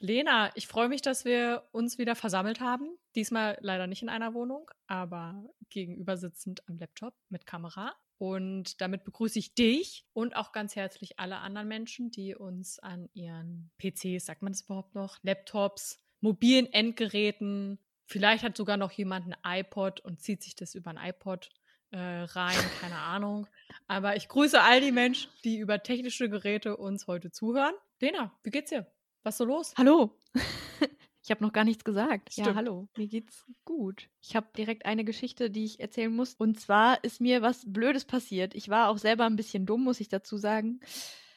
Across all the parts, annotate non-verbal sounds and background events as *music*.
Lena, ich freue mich, dass wir uns wieder versammelt haben. Diesmal leider nicht in einer Wohnung, aber gegenüber sitzend am Laptop mit Kamera. Und damit begrüße ich dich und auch ganz herzlich alle anderen Menschen, die uns an ihren PCs, sagt man das überhaupt noch, Laptops, mobilen Endgeräten, vielleicht hat sogar noch jemand ein iPod und zieht sich das über ein iPod äh, rein, keine Ahnung. Aber ich grüße all die Menschen, die über technische Geräte uns heute zuhören. Lena, wie geht's dir? Was ist so los? Hallo. *laughs* Ich habe noch gar nichts gesagt. Stimmt. Ja, hallo. Mir geht's gut. Ich habe direkt eine Geschichte, die ich erzählen muss. Und zwar ist mir was Blödes passiert. Ich war auch selber ein bisschen dumm, muss ich dazu sagen.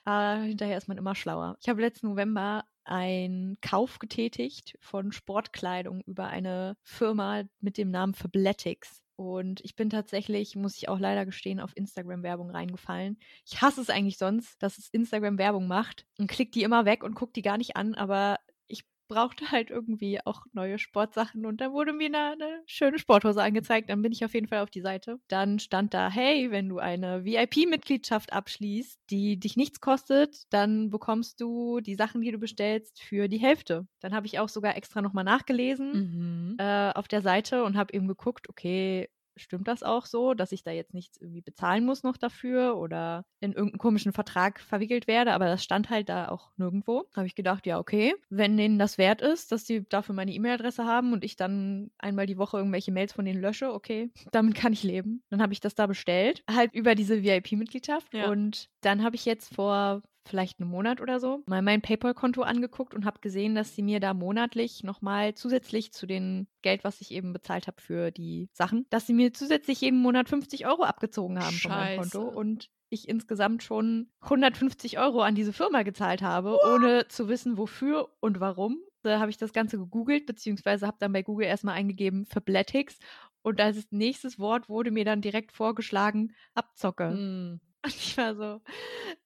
Äh, hinterher ist man immer schlauer. Ich habe letzten November einen Kauf getätigt von Sportkleidung über eine Firma mit dem Namen Fabletics. Und ich bin tatsächlich, muss ich auch leider gestehen, auf Instagram-Werbung reingefallen. Ich hasse es eigentlich sonst, dass es Instagram-Werbung macht und klickt die immer weg und guckt die gar nicht an, aber ich brauchte halt irgendwie auch neue Sportsachen und dann wurde mir eine, eine schöne Sporthose angezeigt. Dann bin ich auf jeden Fall auf die Seite. Dann stand da, hey, wenn du eine VIP-Mitgliedschaft abschließt, die dich nichts kostet, dann bekommst du die Sachen, die du bestellst, für die Hälfte. Dann habe ich auch sogar extra nochmal nachgelesen Mhm. äh, auf der Seite und habe eben geguckt, okay, stimmt das auch so, dass ich da jetzt nichts irgendwie bezahlen muss noch dafür oder in irgendeinen komischen Vertrag verwickelt werde, aber das stand halt da auch nirgendwo. Habe ich gedacht, ja, okay, wenn denen das wert ist, dass die dafür meine E-Mail-Adresse haben und ich dann einmal die Woche irgendwelche Mails von denen lösche, okay, *laughs* damit kann ich leben. Dann habe ich das da bestellt, halt über diese VIP-Mitgliedschaft Ja. und dann habe ich jetzt vor vielleicht einen Monat oder so, mal mein PayPal-Konto angeguckt und habe gesehen, dass sie mir da monatlich nochmal zusätzlich zu dem Geld, was ich eben bezahlt habe für die Sachen, dass sie mir zusätzlich jeden Monat 50 Euro abgezogen haben von meinem Konto Scheiße. und ich insgesamt schon 150 Euro an diese Firma gezahlt habe, ohne zu wissen, wofür und warum. Da habe ich das Ganze gegoogelt, beziehungsweise habe dann bei Google erstmal eingegeben Fabletics und als nächstes Wort wurde mir dann direkt vorgeschlagen, Abzocke. Mm. Und ich war so,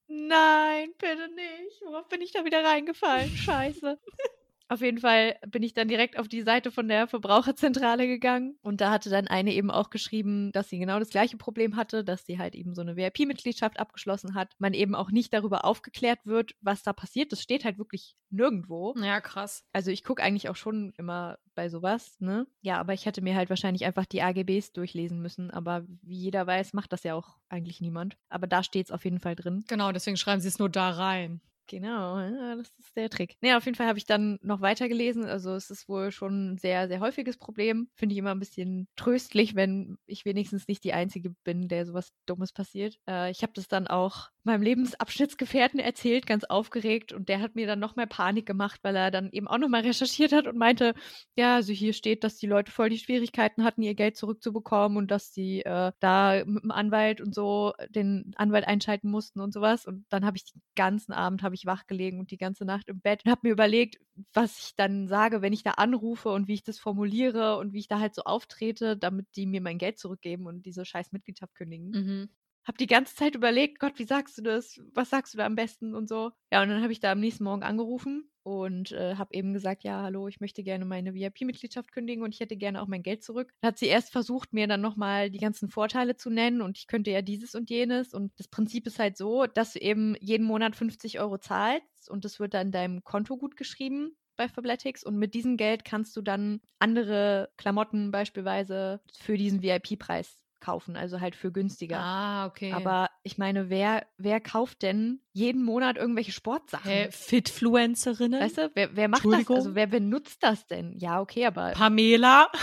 nein, bitte nicht. Worauf bin ich da wieder reingefallen? Scheiße. *laughs* Auf jeden Fall bin ich dann direkt auf die Seite von der Verbraucherzentrale gegangen und da hatte dann eine eben auch geschrieben, dass sie genau das gleiche Problem hatte, dass sie halt eben so eine VIP-Mitgliedschaft abgeschlossen hat, man eben auch nicht darüber aufgeklärt wird, was da passiert. Das steht halt wirklich nirgendwo. Ja, krass. Also ich gucke eigentlich auch schon immer bei sowas, ne? Ja, aber ich hätte mir halt wahrscheinlich einfach die AGBs durchlesen müssen. Aber wie jeder weiß, macht das ja auch eigentlich niemand. Aber da steht es auf jeden Fall drin. Genau, deswegen schreiben sie es nur da rein. Genau, das ist der Trick. Nee, auf jeden Fall habe ich dann noch weiter gelesen. Also es ist wohl schon ein sehr, sehr häufiges Problem. Finde ich immer ein bisschen tröstlich, wenn ich wenigstens nicht die Einzige bin, der sowas Dummes passiert. Äh, ich habe das dann auch meinem Lebensabschnittsgefährten erzählt, ganz aufgeregt. Und der hat mir dann noch mehr Panik gemacht, weil er dann eben auch nochmal recherchiert hat und meinte, ja, also hier steht, dass die Leute voll die Schwierigkeiten hatten, ihr Geld zurückzubekommen und dass sie äh, da mit dem Anwalt und so den Anwalt einschalten mussten und sowas. Und dann habe ich den ganzen Abend habe ich wach gelegen und die ganze Nacht im Bett und habe mir überlegt, was ich dann sage, wenn ich da anrufe und wie ich das formuliere und wie ich da halt so auftrete, damit die mir mein Geld zurückgeben und diese scheiß Mitgliedschaft kündigen. Mhm. Hab die ganze Zeit überlegt, Gott, wie sagst du das? Was sagst du da am besten und so. Ja, und dann habe ich da am nächsten Morgen angerufen und äh, habe eben gesagt, ja, hallo, ich möchte gerne meine VIP-Mitgliedschaft kündigen und ich hätte gerne auch mein Geld zurück. Dann hat sie erst versucht, mir dann nochmal die ganzen Vorteile zu nennen und ich könnte ja dieses und jenes. Und das Prinzip ist halt so, dass du eben jeden Monat 50 Euro zahlst und das wird dann deinem Konto gut geschrieben bei Fabletics und mit diesem Geld kannst du dann andere Klamotten beispielsweise für diesen VIP-Preis kaufen, also halt für günstiger. Ah, okay. Aber ich meine, wer, wer kauft denn jeden Monat irgendwelche Sportsachen? Hä, Fitfluencerinnen? Weißt du, wer, wer macht das? Also wer benutzt das denn? Ja, okay, aber Pamela? *laughs*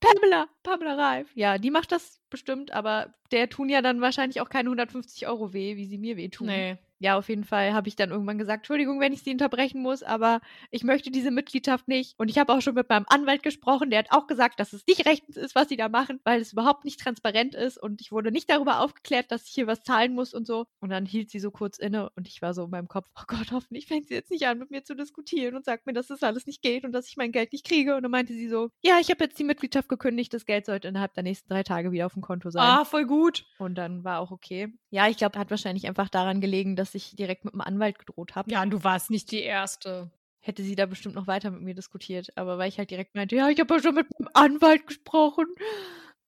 Pamela, Pamela Reif, ja, die macht das bestimmt, aber der tun ja dann wahrscheinlich auch keine 150 Euro weh, wie sie mir wehtun. Nee. Ja, auf jeden Fall habe ich dann irgendwann gesagt, Entschuldigung, wenn ich Sie unterbrechen muss, aber ich möchte diese Mitgliedschaft nicht. Und ich habe auch schon mit meinem Anwalt gesprochen, der hat auch gesagt, dass es nicht rechtens ist, was Sie da machen, weil es überhaupt nicht transparent ist und ich wurde nicht darüber aufgeklärt, dass ich hier was zahlen muss und so. Und dann hielt sie so kurz inne und ich war so in meinem Kopf, oh Gott, hoffentlich fängt sie jetzt nicht an, mit mir zu diskutieren und sagt mir, dass das alles nicht geht und dass ich mein Geld nicht kriege. Und dann meinte sie so, ja, ich habe jetzt die Mitgliedschaft gekündigt, das Geld sollte innerhalb der nächsten drei Tage wieder auf dem Konto sein. Ah, voll gut. Und dann war auch okay. Ja, ich glaube, hat wahrscheinlich einfach daran gelegen, dass ich direkt mit dem Anwalt gedroht habe. Ja, und du warst nicht die Erste. Hätte sie da bestimmt noch weiter mit mir diskutiert. Aber weil ich halt direkt meinte, ja, ich habe ja schon mit meinem Anwalt gesprochen.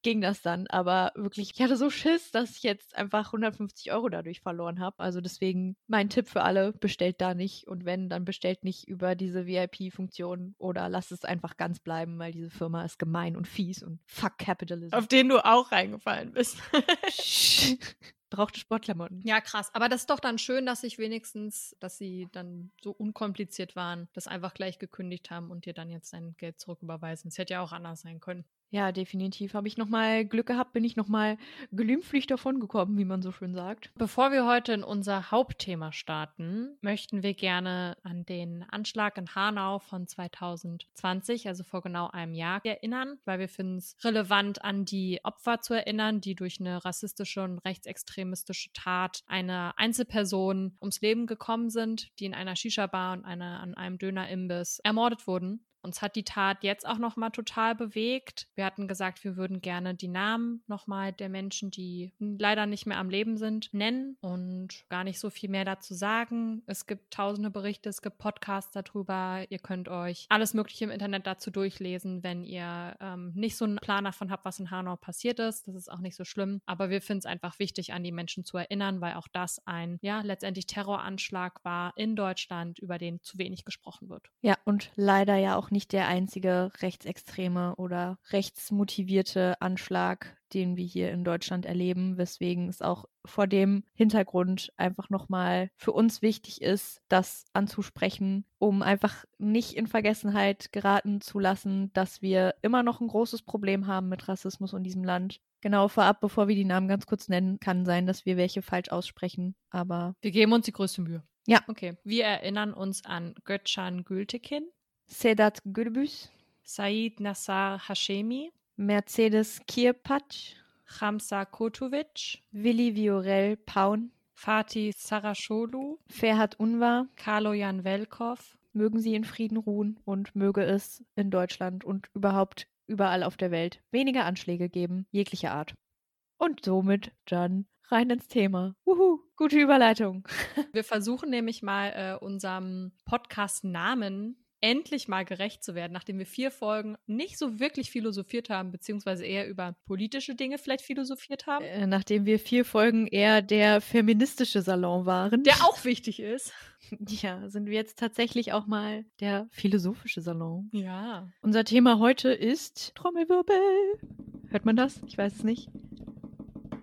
ging das dann. Aber wirklich, ich hatte so Schiss, dass ich jetzt einfach 150 Euro dadurch verloren habe. Also deswegen mein Tipp für alle, bestellt da nicht. Und wenn, dann bestellt nicht über diese VIP-Funktion oder lasst es einfach ganz bleiben, weil diese Firma ist gemein und fies und fuck Capitalism. Auf den du auch reingefallen bist. *laughs* *laughs* brauchte Sportklamotten. Ja, krass. Aber das ist doch dann schön, dass ich wenigstens, dass sie dann so unkompliziert waren, das einfach gleich gekündigt haben und dir dann jetzt dein Geld zurücküberweisen. Es hätte ja auch anders sein können. Ja, definitiv. Habe ich nochmal Glück gehabt, bin ich nochmal glimpflich davon gekommen, wie man so schön sagt. Bevor wir heute in unser Hauptthema starten, möchten wir gerne an den Anschlag in Hanau von 2020, also vor genau einem Jahr, erinnern, weil wir finden es relevant, an die Opfer zu erinnern, die durch eine rassistische und rechtsextremistische Tat einer Einzelperson ums Leben gekommen sind, die in einer Shisha-Bar und eine, an einem Dönerimbiss ermordet wurden. Uns hat die Tat jetzt auch nochmal total bewegt. Wir hatten gesagt, wir würden gerne die Namen nochmal der Menschen, die leider nicht mehr am Leben sind, nennen und gar nicht so viel mehr dazu sagen. Es gibt tausende Berichte, es gibt Podcasts darüber. Ihr könnt euch alles Mögliche im Internet dazu durchlesen, wenn ihr ähm, nicht so einen Plan davon habt, was in Hanau passiert ist. Das ist auch nicht so schlimm. Aber wir finden es einfach wichtig, an die Menschen zu erinnern, weil auch das ein, ja, letztendlich Terroranschlag war in Deutschland, über den zu wenig gesprochen wird. Ja, und leider ja auch nicht der einzige rechtsextreme oder rechtsmotivierte Anschlag, den wir hier in Deutschland erleben, weswegen es auch vor dem Hintergrund einfach nochmal für uns wichtig ist, das anzusprechen, um einfach nicht in Vergessenheit geraten zu lassen, dass wir immer noch ein großes Problem haben mit Rassismus in diesem Land. Genau, vorab, bevor wir die Namen ganz kurz nennen, kann sein, dass wir welche falsch aussprechen, aber. Wir geben uns die größte Mühe. Ja. Okay. Wir erinnern uns an Götschan Gültekin, Sedat Gürbüz, Said Nassar Hashemi, Mercedes Kirpatsch, Hamza Kotovic, Willi Viorel Paun, Fatih Sarasholu, Ferhat Unvar, Kaloyan Velkov. Mögen sie in Frieden ruhen und möge es in Deutschland und überhaupt überall auf der Welt weniger Anschläge geben, jeglicher Art. Und somit dann rein ins Thema. Wuhu, gute Überleitung. *laughs* Wir versuchen nämlich mal äh, unserem Podcast-Namen endlich mal gerecht zu werden, nachdem wir vier Folgen nicht so wirklich philosophiert haben, beziehungsweise eher über politische Dinge vielleicht philosophiert haben. Äh, nachdem wir vier Folgen eher der feministische Salon waren. Der auch *laughs* wichtig ist. Ja, sind wir jetzt tatsächlich auch mal der philosophische Salon. Ja. Unser Thema heute ist Trommelwirbel. Hört man das? Ich weiß es nicht.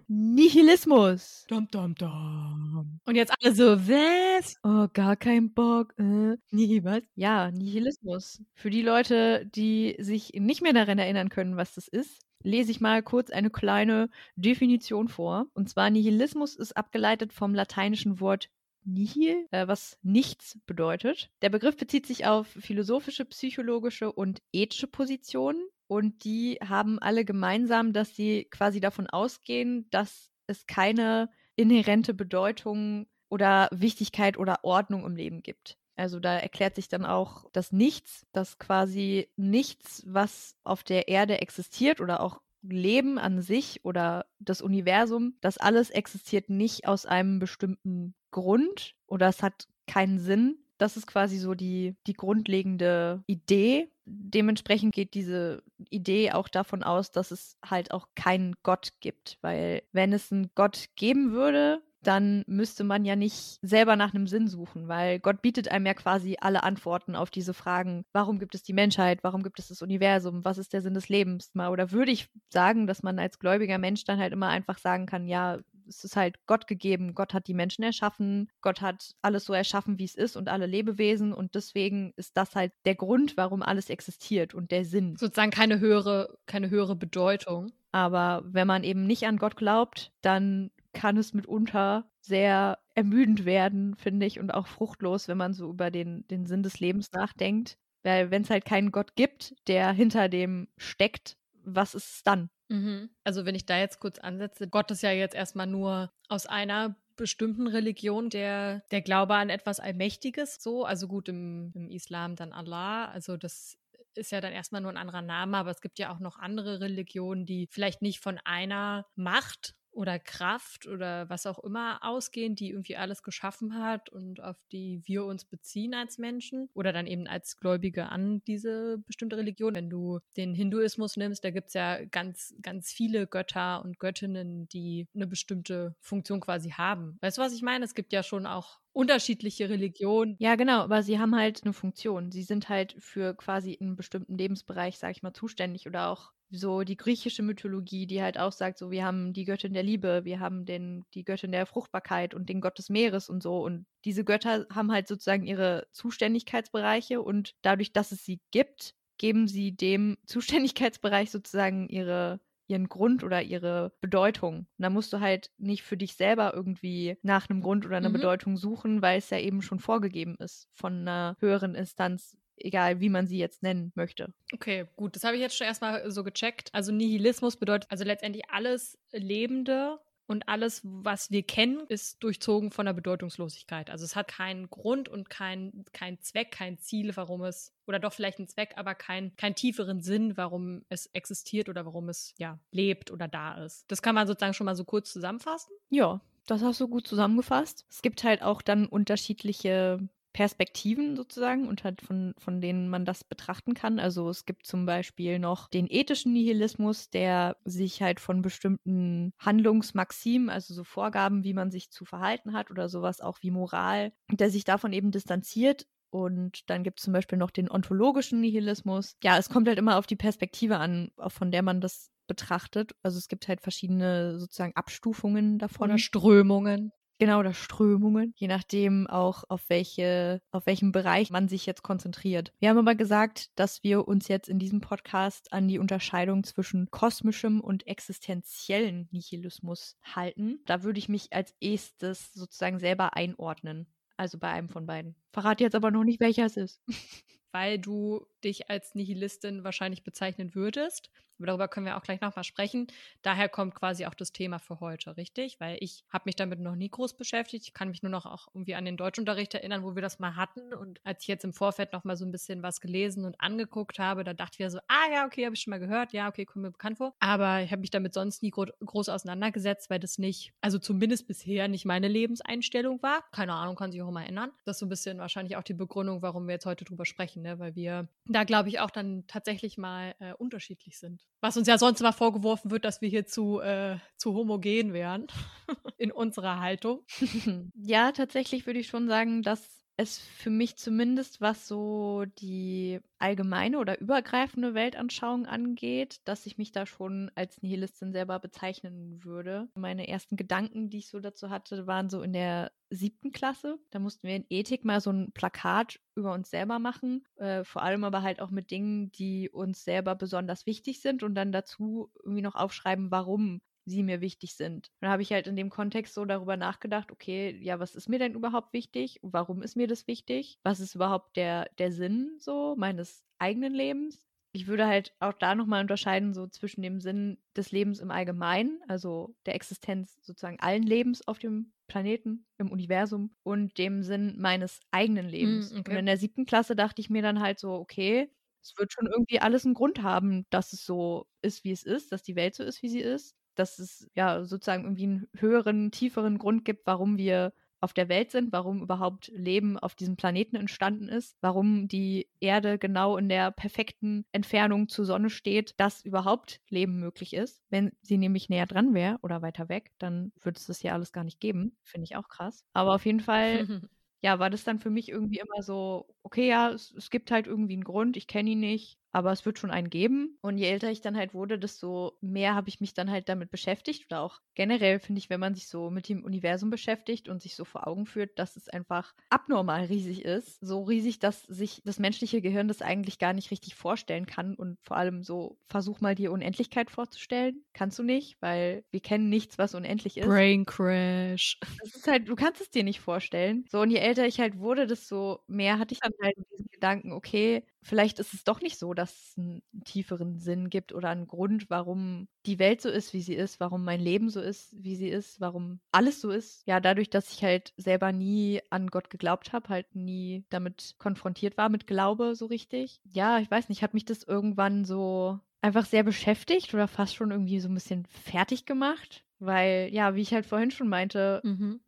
Nihilismus. Dum, dum, dum. Und jetzt alle so, was? Oh, gar kein Bock. Äh, nie was? Ja, Nihilismus. Für die Leute, die sich nicht mehr daran erinnern können, was das ist, lese ich mal kurz eine kleine Definition vor. Und zwar Nihilismus ist abgeleitet vom lateinischen Wort nihil, äh, was nichts bedeutet. Der Begriff bezieht sich auf philosophische, psychologische und ethische Positionen und die haben alle gemeinsam, dass sie quasi davon ausgehen, dass es keine inhärente Bedeutung oder Wichtigkeit oder Ordnung im Leben gibt. Also da erklärt sich dann auch das Nichts, dass quasi nichts, was auf der Erde existiert oder auch Leben an sich oder das Universum, das alles existiert nicht aus einem bestimmten Grund oder es hat keinen Sinn. Das ist quasi so die, die grundlegende Idee dementsprechend geht diese Idee auch davon aus, dass es halt auch keinen Gott gibt, weil wenn es einen Gott geben würde, dann müsste man ja nicht selber nach einem Sinn suchen, weil Gott bietet einem ja quasi alle Antworten auf diese Fragen. Warum gibt es die Menschheit? Warum gibt es das Universum? Was ist der Sinn des Lebens? Oder würde ich sagen, dass man als gläubiger Mensch dann halt immer einfach sagen kann, ja, es ist halt Gott gegeben. Gott hat die Menschen erschaffen. Gott hat alles so erschaffen, wie es ist und alle Lebewesen. Und deswegen ist das halt der Grund, warum alles existiert und der Sinn. Sozusagen keine höhere, keine höhere Bedeutung. Aber wenn man eben nicht an Gott glaubt, dann kann es mitunter sehr ermüdend werden, finde ich, und auch fruchtlos, wenn man so über den, den Sinn des Lebens nachdenkt. Weil wenn es halt keinen Gott gibt, der hinter dem steckt, was ist es dann? Mhm. Also wenn ich da jetzt kurz ansetze, Gott ist ja jetzt erstmal nur aus einer bestimmten Religion der, der Glaube an etwas Allmächtiges so. Also gut, im, im Islam dann Allah. Also das ist ja dann erstmal nur ein anderer Name, aber es gibt ja auch noch andere Religionen, die vielleicht nicht von einer Macht oder Kraft oder was auch immer ausgehen, die irgendwie alles geschaffen hat und auf die wir uns beziehen als Menschen oder dann eben als Gläubige an diese bestimmte Religion. Wenn du den Hinduismus nimmst, da gibt es ja ganz, ganz viele Götter und Göttinnen, die eine bestimmte Funktion quasi haben. Weißt du, was ich meine? Es gibt ja schon auch unterschiedliche Religionen. Ja, genau, aber sie haben halt eine Funktion. Sie sind halt für quasi einen bestimmten Lebensbereich, sag ich mal, zuständig oder auch so die griechische Mythologie, die halt auch sagt, so wir haben die Göttin der Liebe, wir haben den, die Göttin der Fruchtbarkeit und den Gott des Meeres und so. Und diese Götter haben halt sozusagen ihre Zuständigkeitsbereiche und dadurch, dass es sie gibt, geben sie dem Zuständigkeitsbereich sozusagen ihre ihren Grund oder ihre Bedeutung. Und da musst du halt nicht für dich selber irgendwie nach einem Grund oder einer mhm. Bedeutung suchen, weil es ja eben schon vorgegeben ist von einer höheren Instanz, egal wie man sie jetzt nennen möchte. Okay, gut, das habe ich jetzt schon erstmal so gecheckt. Also Nihilismus bedeutet also letztendlich alles Lebende und alles, was wir kennen, ist durchzogen von der Bedeutungslosigkeit. Also es hat keinen Grund und keinen kein Zweck, kein Ziel, warum es, oder doch vielleicht einen Zweck, aber keinen kein tieferen Sinn, warum es existiert oder warum es ja lebt oder da ist. Das kann man sozusagen schon mal so kurz zusammenfassen. Ja, das hast du gut zusammengefasst. Es gibt halt auch dann unterschiedliche Perspektiven sozusagen und halt von, von denen man das betrachten kann. Also es gibt zum Beispiel noch den ethischen Nihilismus, der sich halt von bestimmten Handlungsmaximen, also so Vorgaben, wie man sich zu verhalten hat oder sowas auch wie Moral, der sich davon eben distanziert und dann gibt es zum Beispiel noch den ontologischen Nihilismus. Ja, es kommt halt immer auf die Perspektive an, von der man das betrachtet. Also es gibt halt verschiedene sozusagen Abstufungen davon. Oder Strömungen. Genau, oder Strömungen, je nachdem auch auf welche, auf welchem Bereich man sich jetzt konzentriert. Wir haben aber gesagt, dass wir uns jetzt in diesem Podcast an die Unterscheidung zwischen kosmischem und existenziellen Nihilismus halten. Da würde ich mich als erstes sozusagen selber einordnen. Also bei einem von beiden. Verrate jetzt aber noch nicht, welcher es ist. *laughs* Weil du dich als Nihilistin wahrscheinlich bezeichnen würdest. Aber darüber können wir auch gleich nochmal sprechen. Daher kommt quasi auch das Thema für heute, richtig? Weil ich habe mich damit noch nie groß beschäftigt. Ich kann mich nur noch auch irgendwie an den Deutschunterricht erinnern, wo wir das mal hatten. Und als ich jetzt im Vorfeld nochmal so ein bisschen was gelesen und angeguckt habe, da dachte ich mir so, ah ja, okay, habe ich schon mal gehört. Ja, okay, kommt mir bekannt vor. Aber ich habe mich damit sonst nie gro groß auseinandergesetzt, weil das nicht, also zumindest bisher nicht meine Lebenseinstellung war. Keine Ahnung, kann sich auch immer ändern. Das ist so ein bisschen wahrscheinlich auch die Begründung, warum wir jetzt heute drüber sprechen, ne? weil wir da, glaube ich, auch dann tatsächlich mal äh, unterschiedlich sind. Was uns ja sonst immer vorgeworfen wird, dass wir hier zu, äh, zu homogen wären *laughs* in unserer Haltung. *laughs* ja, tatsächlich würde ich schon sagen, dass es für mich zumindest, was so die allgemeine oder übergreifende Weltanschauung angeht, dass ich mich da schon als Nihilistin selber bezeichnen würde. Meine ersten Gedanken, die ich so dazu hatte, waren so in der siebten Klasse. Da mussten wir in Ethik mal so ein Plakat über uns selber machen, äh, vor allem aber halt auch mit Dingen, die uns selber besonders wichtig sind und dann dazu irgendwie noch aufschreiben, warum sie mir wichtig sind. Dann habe ich halt in dem Kontext so darüber nachgedacht, okay, ja, was ist mir denn überhaupt wichtig? Warum ist mir das wichtig? Was ist überhaupt der, der Sinn so meines eigenen Lebens? Ich würde halt auch da nochmal unterscheiden, so zwischen dem Sinn des Lebens im Allgemeinen, also der Existenz sozusagen allen Lebens auf dem Planeten, im Universum und dem Sinn meines eigenen Lebens. Mm, okay. Und in der siebten Klasse dachte ich mir dann halt so, okay, es wird schon irgendwie alles einen Grund haben, dass es so ist, wie es ist, dass die Welt so ist, wie sie ist dass es ja sozusagen irgendwie einen höheren, tieferen Grund gibt, warum wir auf der Welt sind, warum überhaupt Leben auf diesem Planeten entstanden ist, warum die Erde genau in der perfekten Entfernung zur Sonne steht, dass überhaupt Leben möglich ist. Wenn sie nämlich näher dran wäre oder weiter weg, dann würde es das ja alles gar nicht geben. Finde ich auch krass. Aber auf jeden Fall *laughs* ja, war das dann für mich irgendwie immer so, okay, ja, es, es gibt halt irgendwie einen Grund, ich kenne ihn nicht, aber es wird schon einen geben. Und je älter ich dann halt wurde, desto mehr habe ich mich dann halt damit beschäftigt. Oder auch generell finde ich, wenn man sich so mit dem Universum beschäftigt und sich so vor Augen führt, dass es einfach abnormal riesig ist. So riesig, dass sich das menschliche Gehirn das eigentlich gar nicht richtig vorstellen kann. Und vor allem so, versuch mal die Unendlichkeit vorzustellen. Kannst du nicht, weil wir kennen nichts, was unendlich ist. Brain Crash. *laughs* Das ist halt, du kannst es dir nicht vorstellen. So, und je älter ich halt wurde, desto mehr hatte ich dann halt diesen Gedanken, okay, vielleicht ist es doch nicht so, dass es einen tieferen Sinn gibt oder einen Grund, warum die Welt so ist, wie sie ist, warum mein Leben so ist, wie sie ist, warum alles so ist. Ja, dadurch, dass ich halt selber nie an Gott geglaubt habe, halt nie damit konfrontiert war mit Glaube so richtig. Ja, ich weiß nicht, hat mich das irgendwann so einfach sehr beschäftigt oder fast schon irgendwie so ein bisschen fertig gemacht weil, ja, wie ich halt vorhin schon meinte, Mhm.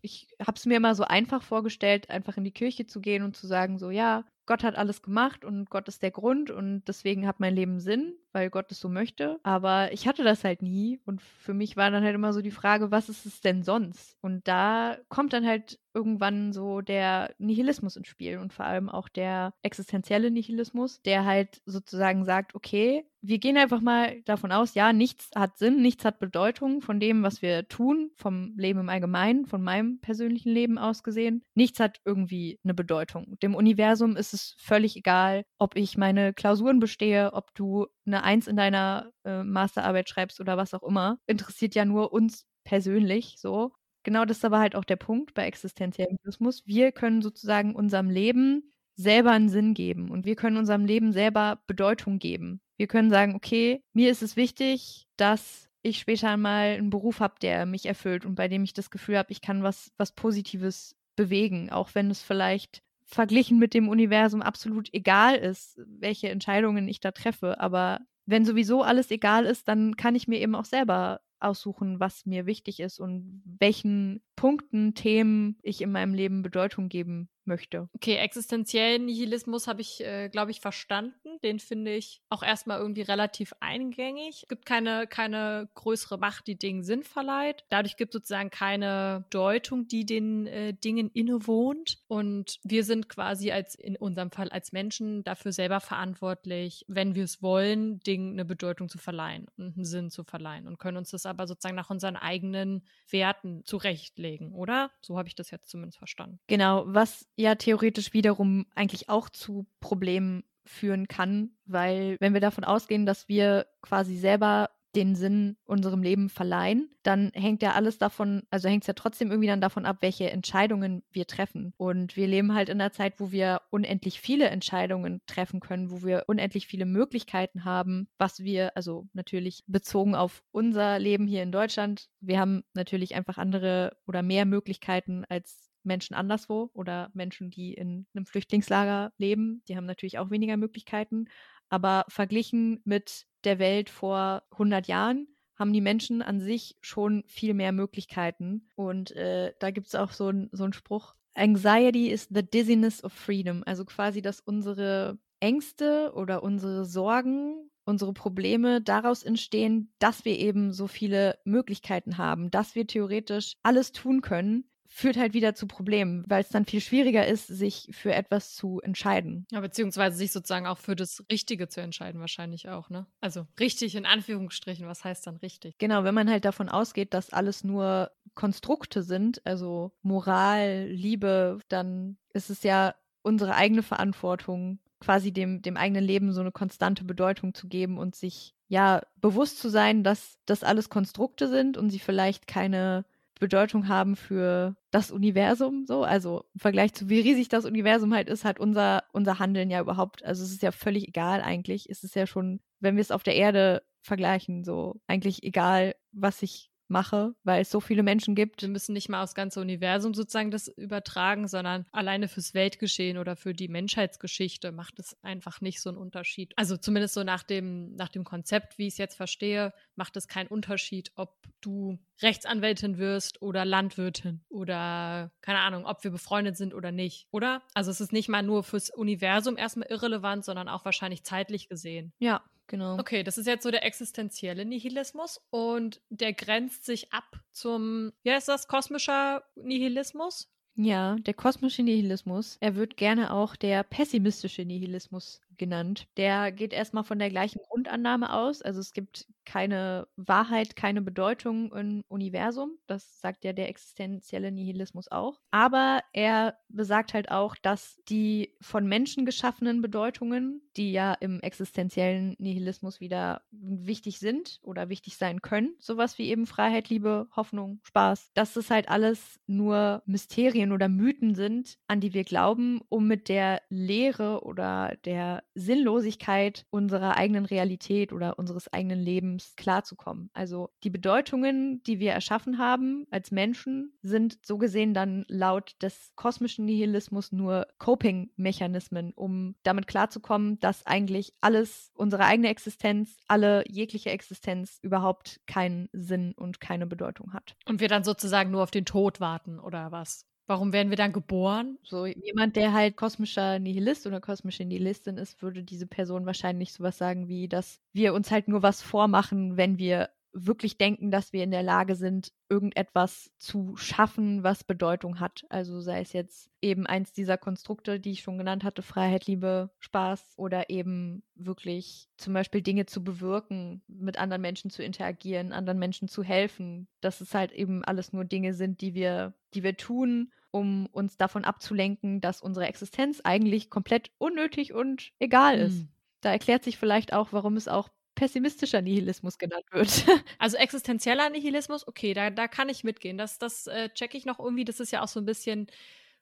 ich habe es mir immer so einfach vorgestellt, einfach in die Kirche zu gehen und zu sagen, so, ja, Gott hat alles gemacht und Gott ist der Grund und deswegen hat mein Leben Sinn, weil Gott es so möchte. Aber ich hatte das halt nie und für mich war dann halt immer so die Frage, was ist es denn sonst? Und da kommt dann halt irgendwann so der Nihilismus ins Spiel und vor allem auch der existenzielle Nihilismus, der halt sozusagen sagt, okay, wir gehen einfach mal davon aus, ja, nichts hat Sinn, nichts hat Bedeutung von dem, was wir tun, vom Leben im Allgemeinen, von meinem persönlichen Leben aus gesehen. Nichts hat irgendwie eine Bedeutung. Dem Universum ist es völlig egal, ob ich meine Klausuren bestehe, ob du eine Eins in deiner äh, Masterarbeit schreibst oder was auch immer. Interessiert ja nur uns persönlich so. Genau das ist aber halt auch der Punkt bei existenziellem Nihilismus. Wir können sozusagen unserem Leben selber einen Sinn geben und wir können unserem Leben selber Bedeutung geben. Wir können sagen, okay, mir ist es wichtig, dass ich später einmal einen Beruf habe, der mich erfüllt und bei dem ich das Gefühl habe, ich kann was, was Positives bewegen, auch wenn es vielleicht verglichen mit dem Universum absolut egal ist, welche Entscheidungen ich da treffe. Aber wenn sowieso alles egal ist, dann kann ich mir eben auch selber aussuchen, was mir wichtig ist und welchen Punkten, Themen ich in meinem Leben Bedeutung geben möchte. Okay, existenziellen Nihilismus habe ich, äh, glaube ich, verstanden. Den finde ich auch erstmal irgendwie relativ eingängig. Es gibt keine, keine größere Macht, die Dingen Sinn verleiht. Dadurch gibt es sozusagen keine Deutung, die den äh, Dingen innewohnt. Und wir sind quasi als in unserem Fall als Menschen dafür selber verantwortlich, wenn wir es wollen, Dingen eine Bedeutung zu verleihen und einen Sinn zu verleihen und können uns das aber sozusagen nach unseren eigenen Werten zurechtlegen, oder? So habe ich das jetzt zumindest verstanden. Genau, was ja theoretisch wiederum eigentlich auch zu Problemen führen kann, weil wenn wir davon ausgehen, dass wir quasi selber den Sinn unserem Leben verleihen, dann hängt ja alles davon, also hängt es ja trotzdem irgendwie dann davon ab, welche Entscheidungen wir treffen. Und wir leben halt in einer Zeit, wo wir unendlich viele Entscheidungen treffen können, wo wir unendlich viele Möglichkeiten haben, was wir, also natürlich bezogen auf unser Leben hier in Deutschland, wir haben natürlich einfach andere oder mehr Möglichkeiten als Menschen anderswo oder Menschen, die in einem Flüchtlingslager leben. Die haben natürlich auch weniger Möglichkeiten. Aber verglichen mit der Welt vor 100 Jahren haben die Menschen an sich schon viel mehr Möglichkeiten. Und äh, da gibt es auch so, so einen Spruch. Anxiety is the dizziness of freedom. Also quasi, dass unsere Ängste oder unsere Sorgen, unsere Probleme daraus entstehen, dass wir eben so viele Möglichkeiten haben, dass wir theoretisch alles tun können, führt halt wieder zu Problemen, weil es dann viel schwieriger ist, sich für etwas zu entscheiden. Ja, beziehungsweise sich sozusagen auch für das Richtige zu entscheiden, wahrscheinlich auch, ne? Also richtig in Anführungsstrichen, was heißt dann richtig? Genau, wenn man halt davon ausgeht, dass alles nur Konstrukte sind, also Moral, Liebe, dann ist es ja unsere eigene Verantwortung, quasi dem, dem eigenen Leben so eine konstante Bedeutung zu geben und sich ja bewusst zu sein, dass das alles Konstrukte sind und sie vielleicht keine Bedeutung haben für das Universum, so. Also im Vergleich zu wie riesig das Universum halt ist, hat unser, unser Handeln ja überhaupt, also es ist ja völlig egal eigentlich. Es ist ja schon, wenn wir es auf der Erde vergleichen, so eigentlich egal, was ich mache, weil es so viele Menschen gibt. Wir müssen nicht mal aufs ganze Universum sozusagen das übertragen, sondern alleine fürs Weltgeschehen oder für die Menschheitsgeschichte macht es einfach nicht so einen Unterschied. Also zumindest so nach dem, nach dem Konzept, wie ich es jetzt verstehe, macht es keinen Unterschied, ob du Rechtsanwältin wirst oder Landwirtin oder keine Ahnung, ob wir befreundet sind oder nicht, oder? Also es ist nicht mal nur fürs Universum erstmal irrelevant, sondern auch wahrscheinlich zeitlich gesehen. Ja, genau. Okay, das ist jetzt so der existenzielle Nihilismus und der grenzt sich ab zum, ja, ist das kosmischer Nihilismus? Ja, der kosmische Nihilismus. Er wird gerne auch der pessimistische Nihilismus genannt. Der geht erstmal von der gleichen Grundannahme aus. Also es gibt keine Wahrheit, keine Bedeutung im Universum. Das sagt ja der existenzielle Nihilismus auch. Aber er besagt halt auch, dass die von Menschen geschaffenen Bedeutungen, die ja im existenziellen Nihilismus wieder wichtig sind oder wichtig sein können, sowas wie eben Freiheit, Liebe, Hoffnung, Spaß, dass es halt alles nur Mysterien oder Mythen sind, an die wir glauben, um mit der Lehre oder der Sinnlosigkeit unserer eigenen Realität oder unseres eigenen Lebens Lebens klarzukommen. Also die Bedeutungen, die wir erschaffen haben als Menschen, sind so gesehen dann laut des kosmischen Nihilismus nur Coping-Mechanismen, um damit klarzukommen, dass eigentlich alles, unsere eigene Existenz, alle jegliche Existenz überhaupt keinen Sinn und keine Bedeutung hat. Und wir dann sozusagen nur auf den Tod warten oder was? Warum werden wir dann geboren? So jemand, der halt kosmischer Nihilist oder kosmische Nihilistin ist, würde diese Person wahrscheinlich sowas sagen wie, dass wir uns halt nur was vormachen, wenn wir wirklich denken, dass wir in der Lage sind, irgendetwas zu schaffen, was Bedeutung hat. Also sei es jetzt eben eins dieser Konstrukte, die ich schon genannt hatte, Freiheit, Liebe, Spaß oder eben wirklich zum Beispiel Dinge zu bewirken, mit anderen Menschen zu interagieren, anderen Menschen zu helfen. Dass es halt eben alles nur Dinge sind, die wir, die wir tun, um uns davon abzulenken, dass unsere Existenz eigentlich komplett unnötig und egal ist. Mhm. Da erklärt sich vielleicht auch, warum es auch pessimistischer Nihilismus genannt wird. *laughs* Also existenzieller Nihilismus, okay, da, da kann ich mitgehen. Das, das äh, checke ich noch irgendwie. Das ist ja auch so ein bisschen,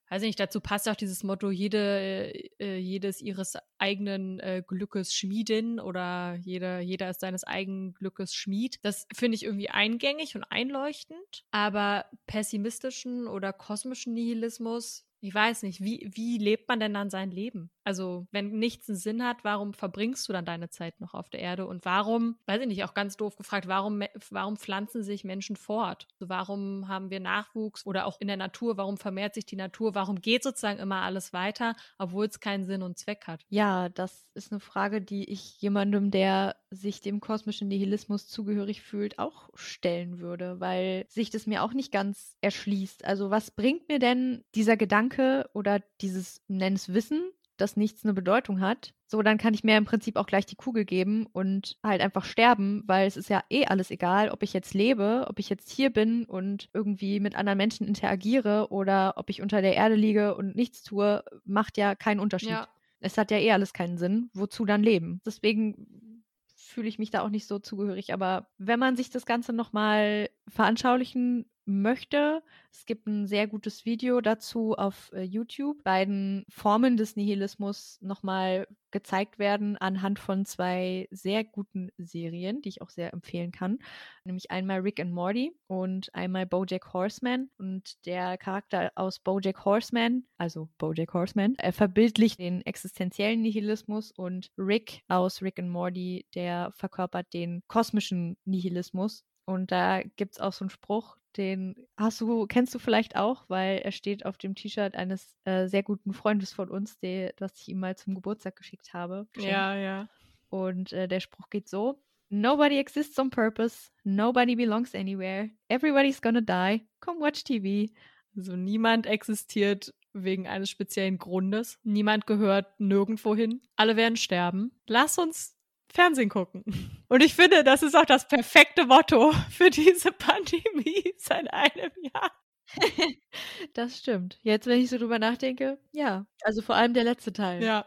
weiß ich nicht, dazu passt auch dieses Motto, jede, äh, jedes ihres eigenen äh, Glückes Schmiedin oder jeder, jeder ist seines eigenen Glückes Schmied. Das finde ich irgendwie eingängig und einleuchtend. Aber pessimistischen oder kosmischen Nihilismus, ich weiß nicht, wie, wie lebt man denn dann sein Leben? Also, wenn nichts einen Sinn hat, warum verbringst du dann deine Zeit noch auf der Erde? Und warum, weiß ich nicht, auch ganz doof gefragt, warum, warum pflanzen sich Menschen fort? Also warum haben wir Nachwuchs oder auch in der Natur, warum vermehrt sich die Natur? Warum geht sozusagen immer alles weiter, obwohl es keinen Sinn und Zweck hat? Ja, das ist eine Frage, die ich jemandem, der sich dem kosmischen Nihilismus zugehörig fühlt, auch stellen würde, weil sich das mir auch nicht ganz erschließt. Also, was bringt mir denn dieser Gedanke oder dieses, nenn es Wissen, dass nichts eine Bedeutung hat, so dann kann ich mir im Prinzip auch gleich die Kugel geben und halt einfach sterben, weil es ist ja eh alles egal, ob ich jetzt lebe, ob ich jetzt hier bin und irgendwie mit anderen Menschen interagiere oder ob ich unter der Erde liege und nichts tue, macht ja keinen Unterschied. Ja. Es hat ja eh alles keinen Sinn. Wozu dann leben? Deswegen fühle ich mich da auch nicht so zugehörig. Aber wenn man sich das Ganze nochmal veranschaulichen möchte. Es gibt ein sehr gutes Video dazu auf äh, YouTube. Beiden Formen des Nihilismus nochmal gezeigt werden anhand von zwei sehr guten Serien, die ich auch sehr empfehlen kann. Nämlich einmal Rick and Morty und einmal Bojack Horseman. Und der Charakter aus Bojack Horseman, also Bojack Horseman, er verbildlicht den existenziellen Nihilismus und Rick aus Rick and Morty, der verkörpert den kosmischen Nihilismus. Und da gibt es auch so einen Spruch, den hast du, kennst du vielleicht auch, weil er steht auf dem T-Shirt eines äh, sehr guten Freundes von uns, der, das ich ihm mal zum Geburtstag geschickt habe. Geschenkt. Ja, ja. Und äh, der Spruch geht so: Nobody exists on purpose, nobody belongs anywhere, everybody's gonna die, come watch TV. Also niemand existiert wegen eines speziellen Grundes. Niemand gehört nirgendwo hin. Alle werden sterben. Lass uns Fernsehen gucken. Und ich finde, das ist auch das perfekte Motto für diese Pandemie seit einem Jahr. *laughs* das stimmt. Jetzt, wenn ich so drüber nachdenke, ja. Also vor allem der letzte Teil. Ja.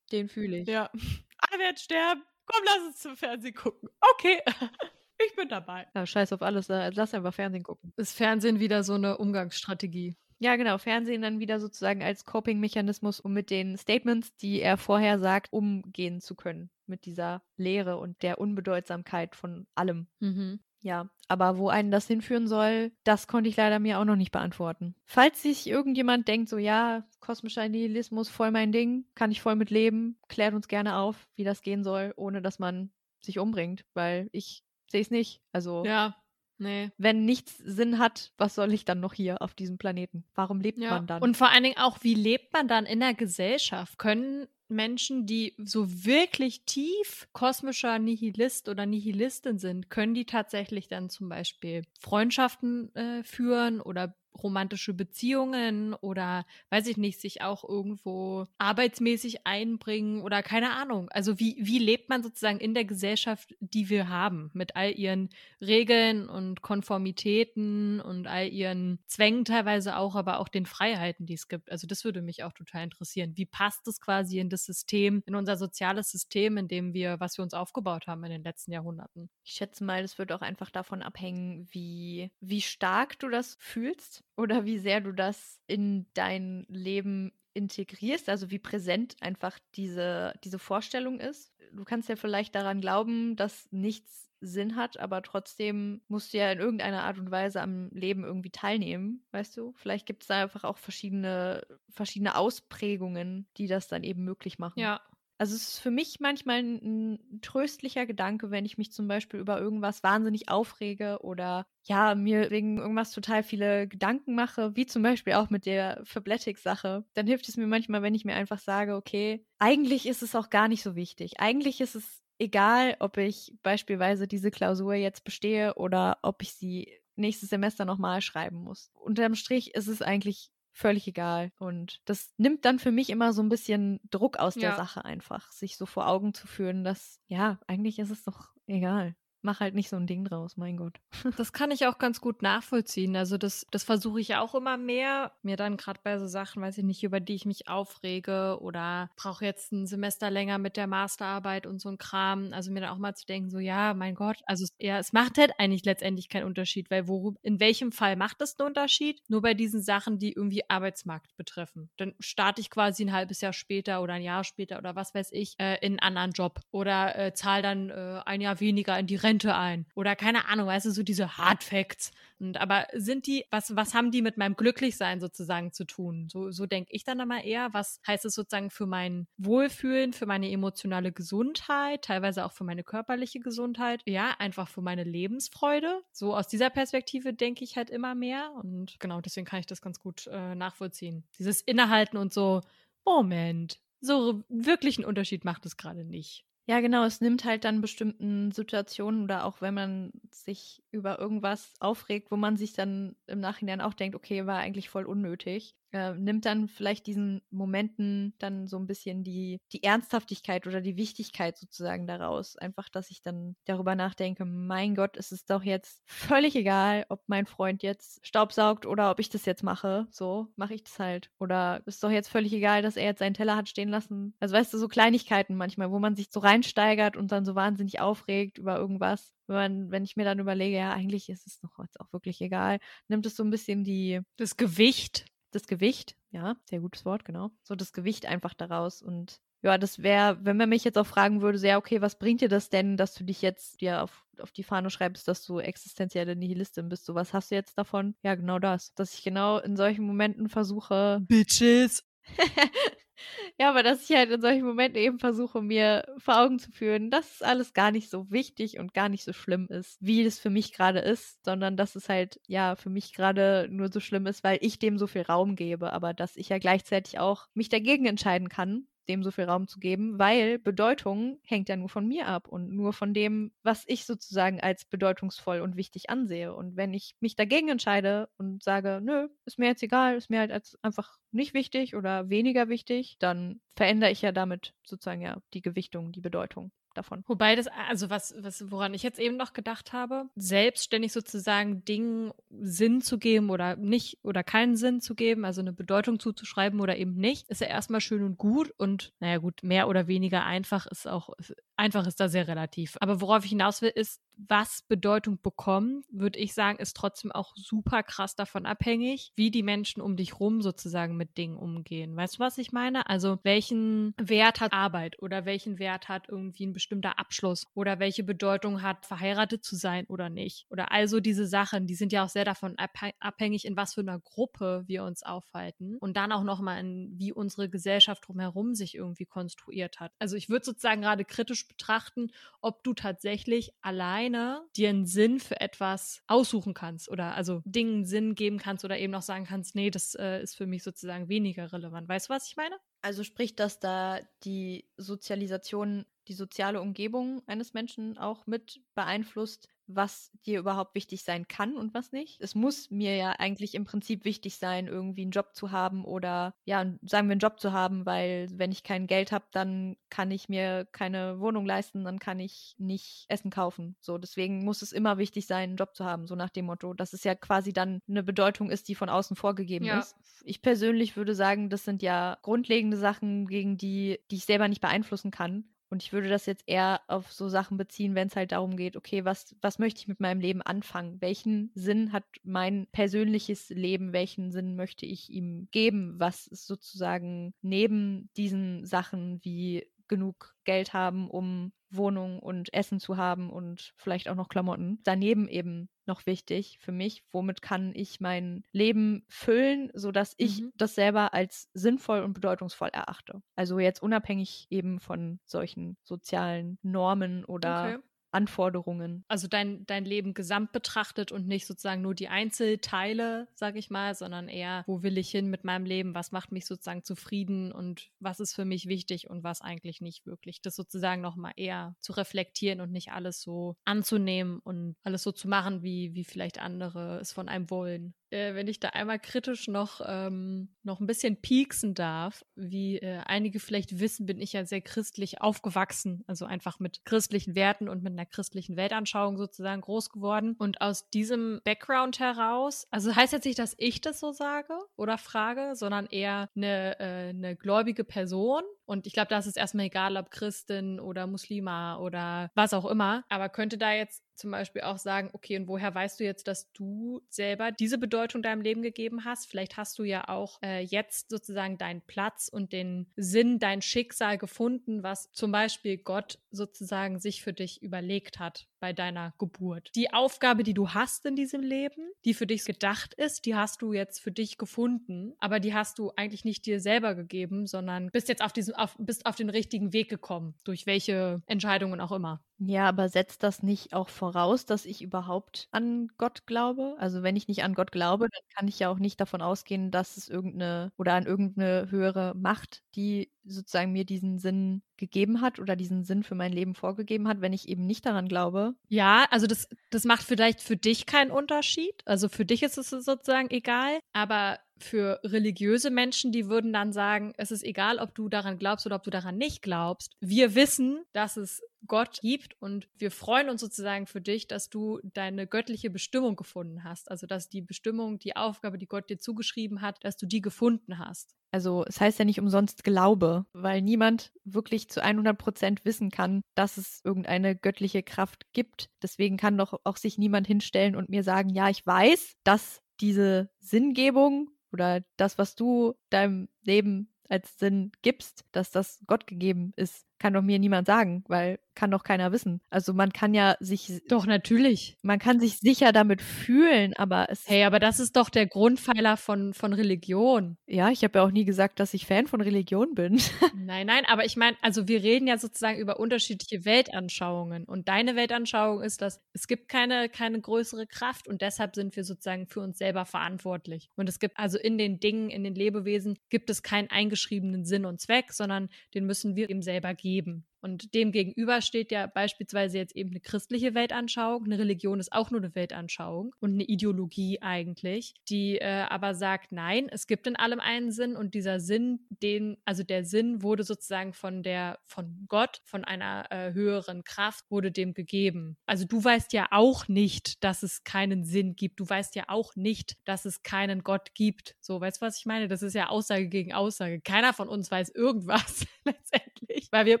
Den fühle ich. Ja. Alle werden sterben. Komm, lass uns zum Fernsehen gucken. Okay. *laughs* Ich bin dabei. Ja, scheiß auf alles. Lass einfach Fernsehen gucken. Ist Fernsehen wieder so eine Umgangsstrategie? Ja, genau. Fernsehen dann wieder sozusagen als Coping-Mechanismus, um mit den Statements, die er vorher sagt, umgehen zu können. Mit dieser Leere und der Unbedeutsamkeit von allem. Mhm. Ja, aber wo einen das hinführen soll, das konnte ich leider mir auch noch nicht beantworten. Falls sich irgendjemand denkt, so ja, kosmischer Nihilismus, voll mein Ding, kann ich voll mit leben, klärt uns gerne auf, wie das gehen soll, ohne dass man sich umbringt, weil ich sehe es nicht. Also ja, Nee. Wenn nichts Sinn hat, was soll ich dann noch hier auf diesem Planeten? Warum lebt ja. man dann? Und vor allen Dingen auch, wie lebt man dann in der Gesellschaft? Können Menschen, die so wirklich tief kosmischer Nihilist oder Nihilistin sind, können die tatsächlich dann zum Beispiel Freundschaften äh, führen oder romantische Beziehungen oder weiß ich nicht, sich auch irgendwo arbeitsmäßig einbringen oder keine Ahnung. Also wie, wie lebt man sozusagen in der Gesellschaft, die wir haben, mit all ihren Regeln und Konformitäten und all ihren Zwängen teilweise auch, aber auch den Freiheiten, die es gibt. Also das würde mich auch total interessieren. Wie passt es quasi in das System, in unser soziales System, in dem wir, was wir uns aufgebaut haben in den letzten Jahrhunderten? Ich schätze mal, das wird auch einfach davon abhängen, wie, wie stark du das fühlst oder wie sehr du das in dein Leben integrierst, also wie präsent einfach diese, diese Vorstellung ist. Du kannst ja vielleicht daran glauben, dass nichts Sinn hat, aber trotzdem musst du ja in irgendeiner Art und Weise am Leben irgendwie teilnehmen, weißt du? Vielleicht gibt es da einfach auch verschiedene, verschiedene Ausprägungen, die das dann eben möglich machen. Ja, also es ist für mich manchmal ein, ein, tröstlicher Gedanke, wenn ich mich zum Beispiel über irgendwas wahnsinnig aufrege oder ja, mir wegen irgendwas total viele Gedanken mache, wie zum Beispiel auch mit der Fabletics-Sache. Dann hilft es mir manchmal, wenn ich mir einfach sage, okay, eigentlich ist es auch gar nicht so wichtig. Eigentlich ist es egal, ob ich beispielsweise diese Klausur jetzt bestehe oder ob ich sie nächstes Semester nochmal schreiben muss. Unterm Strich ist es eigentlich völlig egal. Und das nimmt dann für mich immer so ein bisschen Druck aus der Sache einfach, sich so vor Augen zu führen, dass, ja, eigentlich ist es doch egal mach halt nicht so ein Ding draus, mein Gott. *laughs* Das kann ich auch ganz gut nachvollziehen. Also das, das versuche ich auch immer mehr, mir dann gerade bei so Sachen, weiß ich nicht, über die ich mich aufrege oder brauche jetzt ein Semester länger mit der Masterarbeit und so ein Kram. Also mir dann auch mal zu denken, so ja, mein Gott, also ja, es macht halt eigentlich letztendlich keinen Unterschied, weil wo, in welchem Fall macht es einen Unterschied? Nur bei diesen Sachen, die irgendwie Arbeitsmarkt betreffen. Dann starte ich quasi ein halbes Jahr später oder ein Jahr später oder was weiß ich äh, in einen anderen Job oder äh, zahle dann äh, ein Jahr weniger in die Rente Rente ein. Oder keine Ahnung, weißt du, so diese Hard Facts. Und aber sind die, was, was haben die mit meinem Glücklichsein sozusagen zu tun? So, so denke ich dann immer eher, was heißt es sozusagen für mein Wohlfühlen, für meine emotionale Gesundheit, teilweise auch für meine körperliche Gesundheit, ja, einfach für meine Lebensfreude. So aus dieser Perspektive denke ich halt immer mehr. Und genau, deswegen kann ich das ganz gut äh, nachvollziehen. Dieses Innehalten und so, Moment, so wirklich einen Unterschied macht es gerade nicht. Ja, genau. Es nimmt halt dann bestimmten Situationen oder auch wenn man sich über irgendwas aufregt, wo man sich dann im Nachhinein auch denkt, okay, war eigentlich voll unnötig äh, nimmt dann vielleicht diesen Momenten dann so ein bisschen die, die Ernsthaftigkeit oder die Wichtigkeit sozusagen daraus. Einfach, dass ich dann darüber nachdenke, mein Gott, es ist doch jetzt völlig egal, ob mein Freund jetzt Staubsaugt oder ob ich das jetzt mache. So mache ich das halt. Oder ist doch jetzt völlig egal, dass er jetzt seinen Teller hat stehen lassen. Also weißt du, so Kleinigkeiten manchmal, wo man sich so reinsteigert und dann so wahnsinnig aufregt über irgendwas. Wenn, man, wenn ich mir dann überlege, ja, eigentlich ist es doch jetzt auch wirklich egal, nimmt es so ein bisschen die. Das Gewicht das Gewicht, ja, sehr gutes Wort, genau. So das Gewicht einfach daraus. Und ja, das wäre, wenn man mich jetzt auch fragen würde, sehr, okay, was bringt dir das denn, dass du dich jetzt dir auf, auf die Fahne schreibst, dass du existenzielle Nihilistin bist? So, was hast du jetzt davon? Ja, genau das. Dass ich genau in solchen Momenten versuche. Bitches. *laughs* *laughs* Ja, aber dass ich halt in solchen Momenten eben versuche, mir vor Augen zu führen, dass es alles gar nicht so wichtig und gar nicht so schlimm ist, wie es für mich gerade ist, sondern dass es halt ja für mich gerade nur so schlimm ist, weil ich dem so viel Raum gebe, aber dass ich ja gleichzeitig auch mich dagegen entscheiden kann dem so viel Raum zu geben, weil Bedeutung hängt ja nur von mir ab und nur von dem, was ich sozusagen als bedeutungsvoll und wichtig ansehe. Und wenn ich mich dagegen entscheide und sage, nö, ist mir jetzt egal, ist mir halt als einfach nicht wichtig oder weniger wichtig, dann verändere ich ja damit sozusagen ja die Gewichtung, die Bedeutung davon. Wobei das, also was, was, woran ich jetzt eben noch gedacht habe, selbstständig sozusagen Dingen Sinn zu geben oder nicht oder keinen Sinn zu geben, also eine Bedeutung zuzuschreiben oder eben nicht, ist ja erstmal schön und gut und naja gut, mehr oder weniger einfach ist auch, einfach ist da sehr relativ. Aber worauf ich hinaus will, ist, was Bedeutung bekommt, würde ich sagen, ist trotzdem auch super krass davon abhängig, wie die Menschen um dich rum sozusagen mit Dingen umgehen. Weißt du, was ich meine? Also welchen Wert hat Arbeit oder welchen Wert hat irgendwie ein bestimmter Abschluss oder welche Bedeutung hat verheiratet zu sein oder nicht? Oder also diese Sachen, die sind ja auch sehr davon abhängig, in was für einer Gruppe wir uns aufhalten und dann auch nochmal in wie unsere Gesellschaft drumherum sich irgendwie konstruiert hat. Also ich würde sozusagen gerade kritisch betrachten, ob du tatsächlich allein alleine dir einen Sinn für etwas aussuchen kannst oder also Dingen Sinn geben kannst oder eben noch sagen kannst, nee, das äh, ist für mich sozusagen weniger relevant. Weißt du, was ich meine? Also sprich, dass da die Sozialisation, die soziale Umgebung eines Menschen auch mit beeinflusst, was dir überhaupt wichtig sein kann und was nicht. Es muss mir ja eigentlich im Prinzip wichtig sein, irgendwie einen Job zu haben oder ja, sagen wir einen Job zu haben, weil wenn ich kein Geld habe, dann kann ich mir keine Wohnung leisten, dann kann ich nicht Essen kaufen. So, deswegen muss es immer wichtig sein, einen Job zu haben, so nach dem Motto, dass es ja quasi dann eine Bedeutung ist, die von außen vorgegeben ja. ist. Ich persönlich würde sagen, das sind ja grundlegende Sachen, gegen die, die ich selber nicht beeinflussen kann. Und ich würde das jetzt eher auf so Sachen beziehen, wenn es halt darum geht, okay, was, was möchte ich mit meinem Leben anfangen? Welchen Sinn hat mein persönliches Leben? Welchen Sinn möchte ich ihm geben? Was ist sozusagen neben diesen Sachen wie genug Geld haben, um Wohnung und Essen zu haben und vielleicht auch noch Klamotten. Daneben eben noch wichtig für mich, womit kann ich mein Leben füllen, sodass ich Mhm. das selber als sinnvoll und bedeutungsvoll erachte. Also jetzt unabhängig eben von solchen sozialen Normen oder Okay. Anforderungen. Also dein, dein Leben gesamt betrachtet und nicht sozusagen nur die Einzelteile, sag ich mal, sondern eher, wo will ich hin mit meinem Leben, was macht mich sozusagen zufrieden und was ist für mich wichtig und was eigentlich nicht wirklich. Das sozusagen nochmal eher zu reflektieren und nicht alles so anzunehmen und alles so zu machen, wie, wie vielleicht andere es von einem wollen. Äh, wenn ich da einmal kritisch noch, ähm, noch ein bisschen pieksen darf, wie äh, einige vielleicht wissen, bin ich ja sehr christlich aufgewachsen, also einfach mit christlichen Werten und mit einer christlichen Weltanschauung sozusagen groß geworden. Und aus diesem Background heraus, also heißt jetzt nicht, dass ich das so sage oder frage, sondern eher eine, äh, eine gläubige Person. Und ich glaube, da ist es erstmal egal, ob Christin oder Muslima oder was auch immer. Aber könnte da jetzt zum Beispiel auch sagen, okay, und woher weißt du jetzt, dass du selber diese Bedeutung deinem Leben gegeben hast? Vielleicht hast du ja auch äh, jetzt sozusagen deinen Platz und den Sinn, dein Schicksal gefunden, was zum Beispiel Gott sozusagen sich für dich überlegt hat bei deiner Geburt. Die Aufgabe, die du hast in diesem Leben, die für dich gedacht ist, die hast du jetzt für dich gefunden, aber die hast du eigentlich nicht dir selber gegeben, sondern bist jetzt auf diesem, auf, bist auf den richtigen Weg gekommen, durch welche Entscheidungen auch immer. Ja, aber setzt das nicht auch voraus, dass ich überhaupt an Gott glaube? Also wenn ich nicht an Gott glaube, dann kann ich ja auch nicht davon ausgehen, dass es irgendeine oder an irgendeine höhere Macht, die sozusagen mir diesen Sinn gegeben hat oder diesen Sinn für mein Leben vorgegeben hat, wenn ich eben nicht daran glaube. Ja, also das, das macht vielleicht für dich keinen Unterschied. Also für dich ist es sozusagen egal, aber für religiöse Menschen, die würden dann sagen, es ist egal, ob du daran glaubst oder ob du daran nicht glaubst. Wir wissen, dass es Gott gibt und wir freuen uns sozusagen für dich, dass du deine göttliche Bestimmung gefunden hast. Also dass die Bestimmung, die Aufgabe, die Gott dir zugeschrieben hat, dass du die gefunden hast. Also es heißt ja nicht umsonst Glaube, weil niemand wirklich zu 100 Prozent wissen kann, dass es irgendeine göttliche Kraft gibt. Deswegen kann doch auch sich niemand hinstellen und mir sagen, ja, ich weiß, dass diese Sinngebung oder das, was du deinem Leben als Sinn gibst, dass das Gott gegeben ist, kann doch mir niemand sagen, weil kann doch keiner wissen. Also man kann ja sich Doch, natürlich. man kann sich sicher damit fühlen, aber es Hey, aber das ist doch der Grundpfeiler von, von Religion. ja, ich habe ja auch nie gesagt, dass ich Fan von Religion bin. *laughs* Nein, nein, aber ich meine, also wir reden ja sozusagen über unterschiedliche Weltanschauungen. Und deine Weltanschauung ist, dass es gibt keine, keine größere Kraft und deshalb sind wir sozusagen für uns selber verantwortlich. Und es gibt also in den Dingen, in den Lebewesen, gibt es keinen eingeschriebenen Sinn und Zweck, sondern den müssen wir ihm selber geben geben. Und dem gegenüber steht ja beispielsweise jetzt eben eine christliche Weltanschauung. Eine Religion ist auch nur eine Weltanschauung und eine Ideologie eigentlich, die äh, aber sagt, nein, es gibt in allem einen Sinn und dieser Sinn, den, also der Sinn wurde sozusagen von der, von Gott, von einer äh, höheren Kraft, wurde dem gegeben. Also du weißt ja auch nicht, dass es keinen Sinn gibt. Du weißt ja auch nicht, dass es keinen Gott gibt. So, weißt du, was ich meine? Das ist ja Aussage gegen Aussage. Keiner von uns weiß irgendwas *laughs* letztendlich, weil wir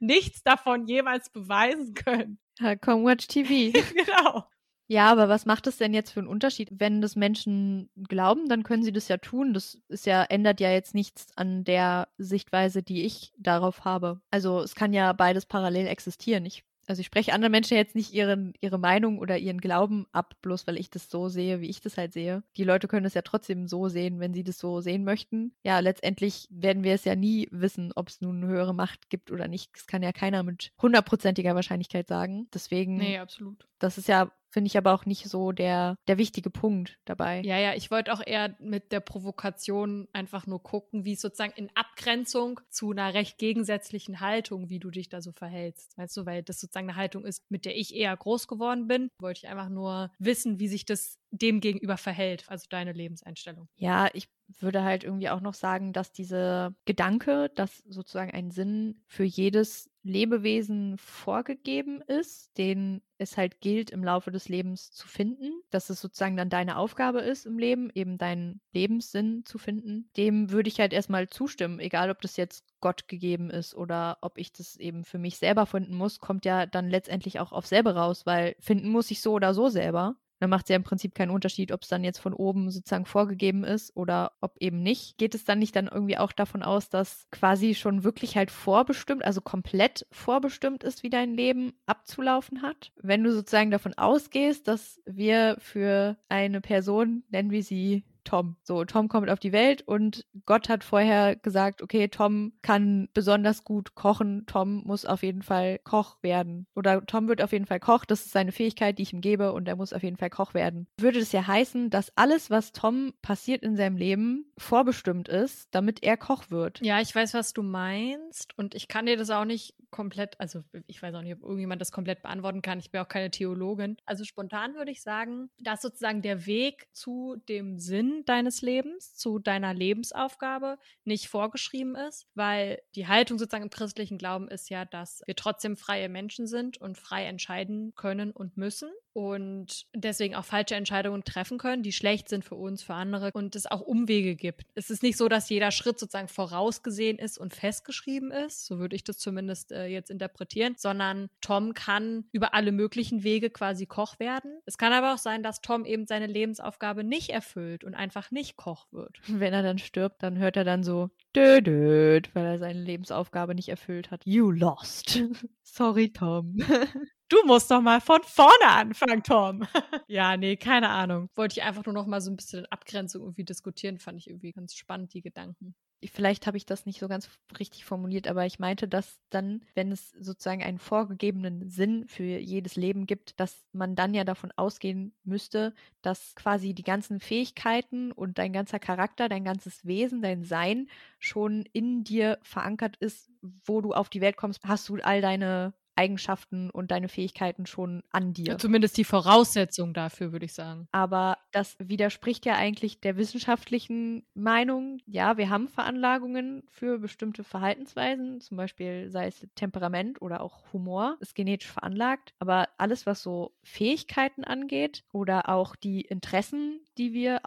nichts davon jemals beweisen können. *laughs* Ja, Komm, watch TV. genau. Ja, aber was macht es denn jetzt für einen Unterschied? Wenn das Menschen glauben, dann können sie das ja tun. Das ist ja, ändert ja jetzt nichts an der Sichtweise, die ich darauf habe. Also es kann ja beides parallel existieren. Ich, also ich spreche anderen Menschen jetzt nicht ihren, ihre Meinung oder ihren Glauben ab, bloß weil ich das so sehe, wie ich das halt sehe. Die Leute können es ja trotzdem so sehen, wenn sie das so sehen möchten. Ja, letztendlich werden wir es ja nie wissen, ob es nun eine höhere Macht gibt oder nicht. Das kann ja keiner mit hundertprozentiger Wahrscheinlichkeit sagen. Deswegen, Nee, absolut. das ist ja finde ich aber auch nicht so der, der wichtige Punkt dabei. Ja, ja, ich wollte auch eher mit der Provokation einfach nur gucken, wie es sozusagen in Abgrenzung zu einer recht gegensätzlichen Haltung, wie du dich da so verhältst. Weißt du, weil das sozusagen eine Haltung ist, mit der ich eher groß geworden bin, wollte ich einfach nur wissen, wie sich das dem gegenüber verhält, also deine Lebenseinstellung. Ja, ich würde halt irgendwie auch noch sagen, dass diese Gedanke, dass sozusagen ein Sinn für jedes Lebewesen vorgegeben ist, den es halt gilt, im Laufe des Lebens zu finden, dass es sozusagen dann deine Aufgabe ist im Leben, eben deinen Lebenssinn zu finden, dem würde ich halt erstmal zustimmen, egal ob das jetzt Gott gegeben ist oder ob ich das eben für mich selber finden muss, kommt ja dann letztendlich auch auf selber raus, weil finden muss ich so oder so selber. Dann macht es ja im Prinzip keinen Unterschied, ob es dann jetzt von oben sozusagen vorgegeben ist oder ob eben nicht. Geht es dann nicht dann irgendwie auch davon aus, dass quasi schon wirklich halt vorbestimmt, also komplett vorbestimmt ist, wie dein Leben abzulaufen hat? Wenn du sozusagen davon ausgehst, dass wir für eine Person, nennen wir sie Tom. So, Tom kommt auf die Welt und Gott hat vorher gesagt, okay, Tom kann besonders gut kochen, Tom muss auf jeden Fall Koch werden. Oder Tom wird auf jeden Fall Koch, das ist seine Fähigkeit, die ich ihm gebe und er muss auf jeden Fall Koch werden. Würde das ja heißen, dass alles, was Tom passiert in seinem Leben, vorbestimmt ist, damit er Koch wird. Ja, ich weiß, was du meinst und ich kann dir das auch nicht komplett, also ich weiß auch nicht, ob irgendjemand das komplett beantworten kann. Ich bin auch keine Theologin. Also spontan würde ich sagen, dass sozusagen der Weg zu dem Sinn deines Lebens, zu deiner Lebensaufgabe nicht vorgeschrieben ist, weil die Haltung sozusagen im christlichen Glauben ist ja, dass wir trotzdem freie Menschen sind und frei entscheiden können und müssen und deswegen auch falsche Entscheidungen treffen können, die schlecht sind für uns, für andere und es auch Umwege gibt. Es ist nicht so, dass jeder Schritt sozusagen vorausgesehen ist und festgeschrieben ist, so würde ich das zumindest äh, jetzt interpretieren, sondern Tom kann über alle möglichen Wege quasi Koch werden. Es kann aber auch sein, dass Tom eben seine Lebensaufgabe nicht erfüllt und einfach nicht Koch wird. *laughs* Wenn er dann stirbt, dann hört er dann so dödöd, weil er seine Lebensaufgabe nicht erfüllt hat. You lost. *laughs* Sorry, Tom. *laughs* Du musst doch mal von vorne anfangen, Tom. ja, nee, keine Ahnung. Wollte ich einfach nur noch mal so ein bisschen Abgrenzung irgendwie diskutieren, fand ich irgendwie ganz spannend, die Gedanken. Vielleicht habe ich das nicht so ganz richtig formuliert, aber ich meinte, dass dann, wenn es sozusagen einen vorgegebenen Sinn für jedes Leben gibt, dass man dann ja davon ausgehen müsste, dass quasi die ganzen Fähigkeiten und dein ganzer Charakter, dein ganzes Wesen, dein Sein schon in dir verankert ist, wo du auf die Welt kommst, hast du all deine Eigenschaften und deine Fähigkeiten schon an dir. Ja, zumindest die Voraussetzung dafür, würde ich sagen. Aber das widerspricht ja eigentlich der wissenschaftlichen Meinung. Ja, wir haben Veranlagungen für bestimmte Verhaltensweisen, zum Beispiel sei es Temperament oder auch Humor, ist genetisch veranlagt. Aber alles, was so Fähigkeiten angeht oder auch die Interessen, die wir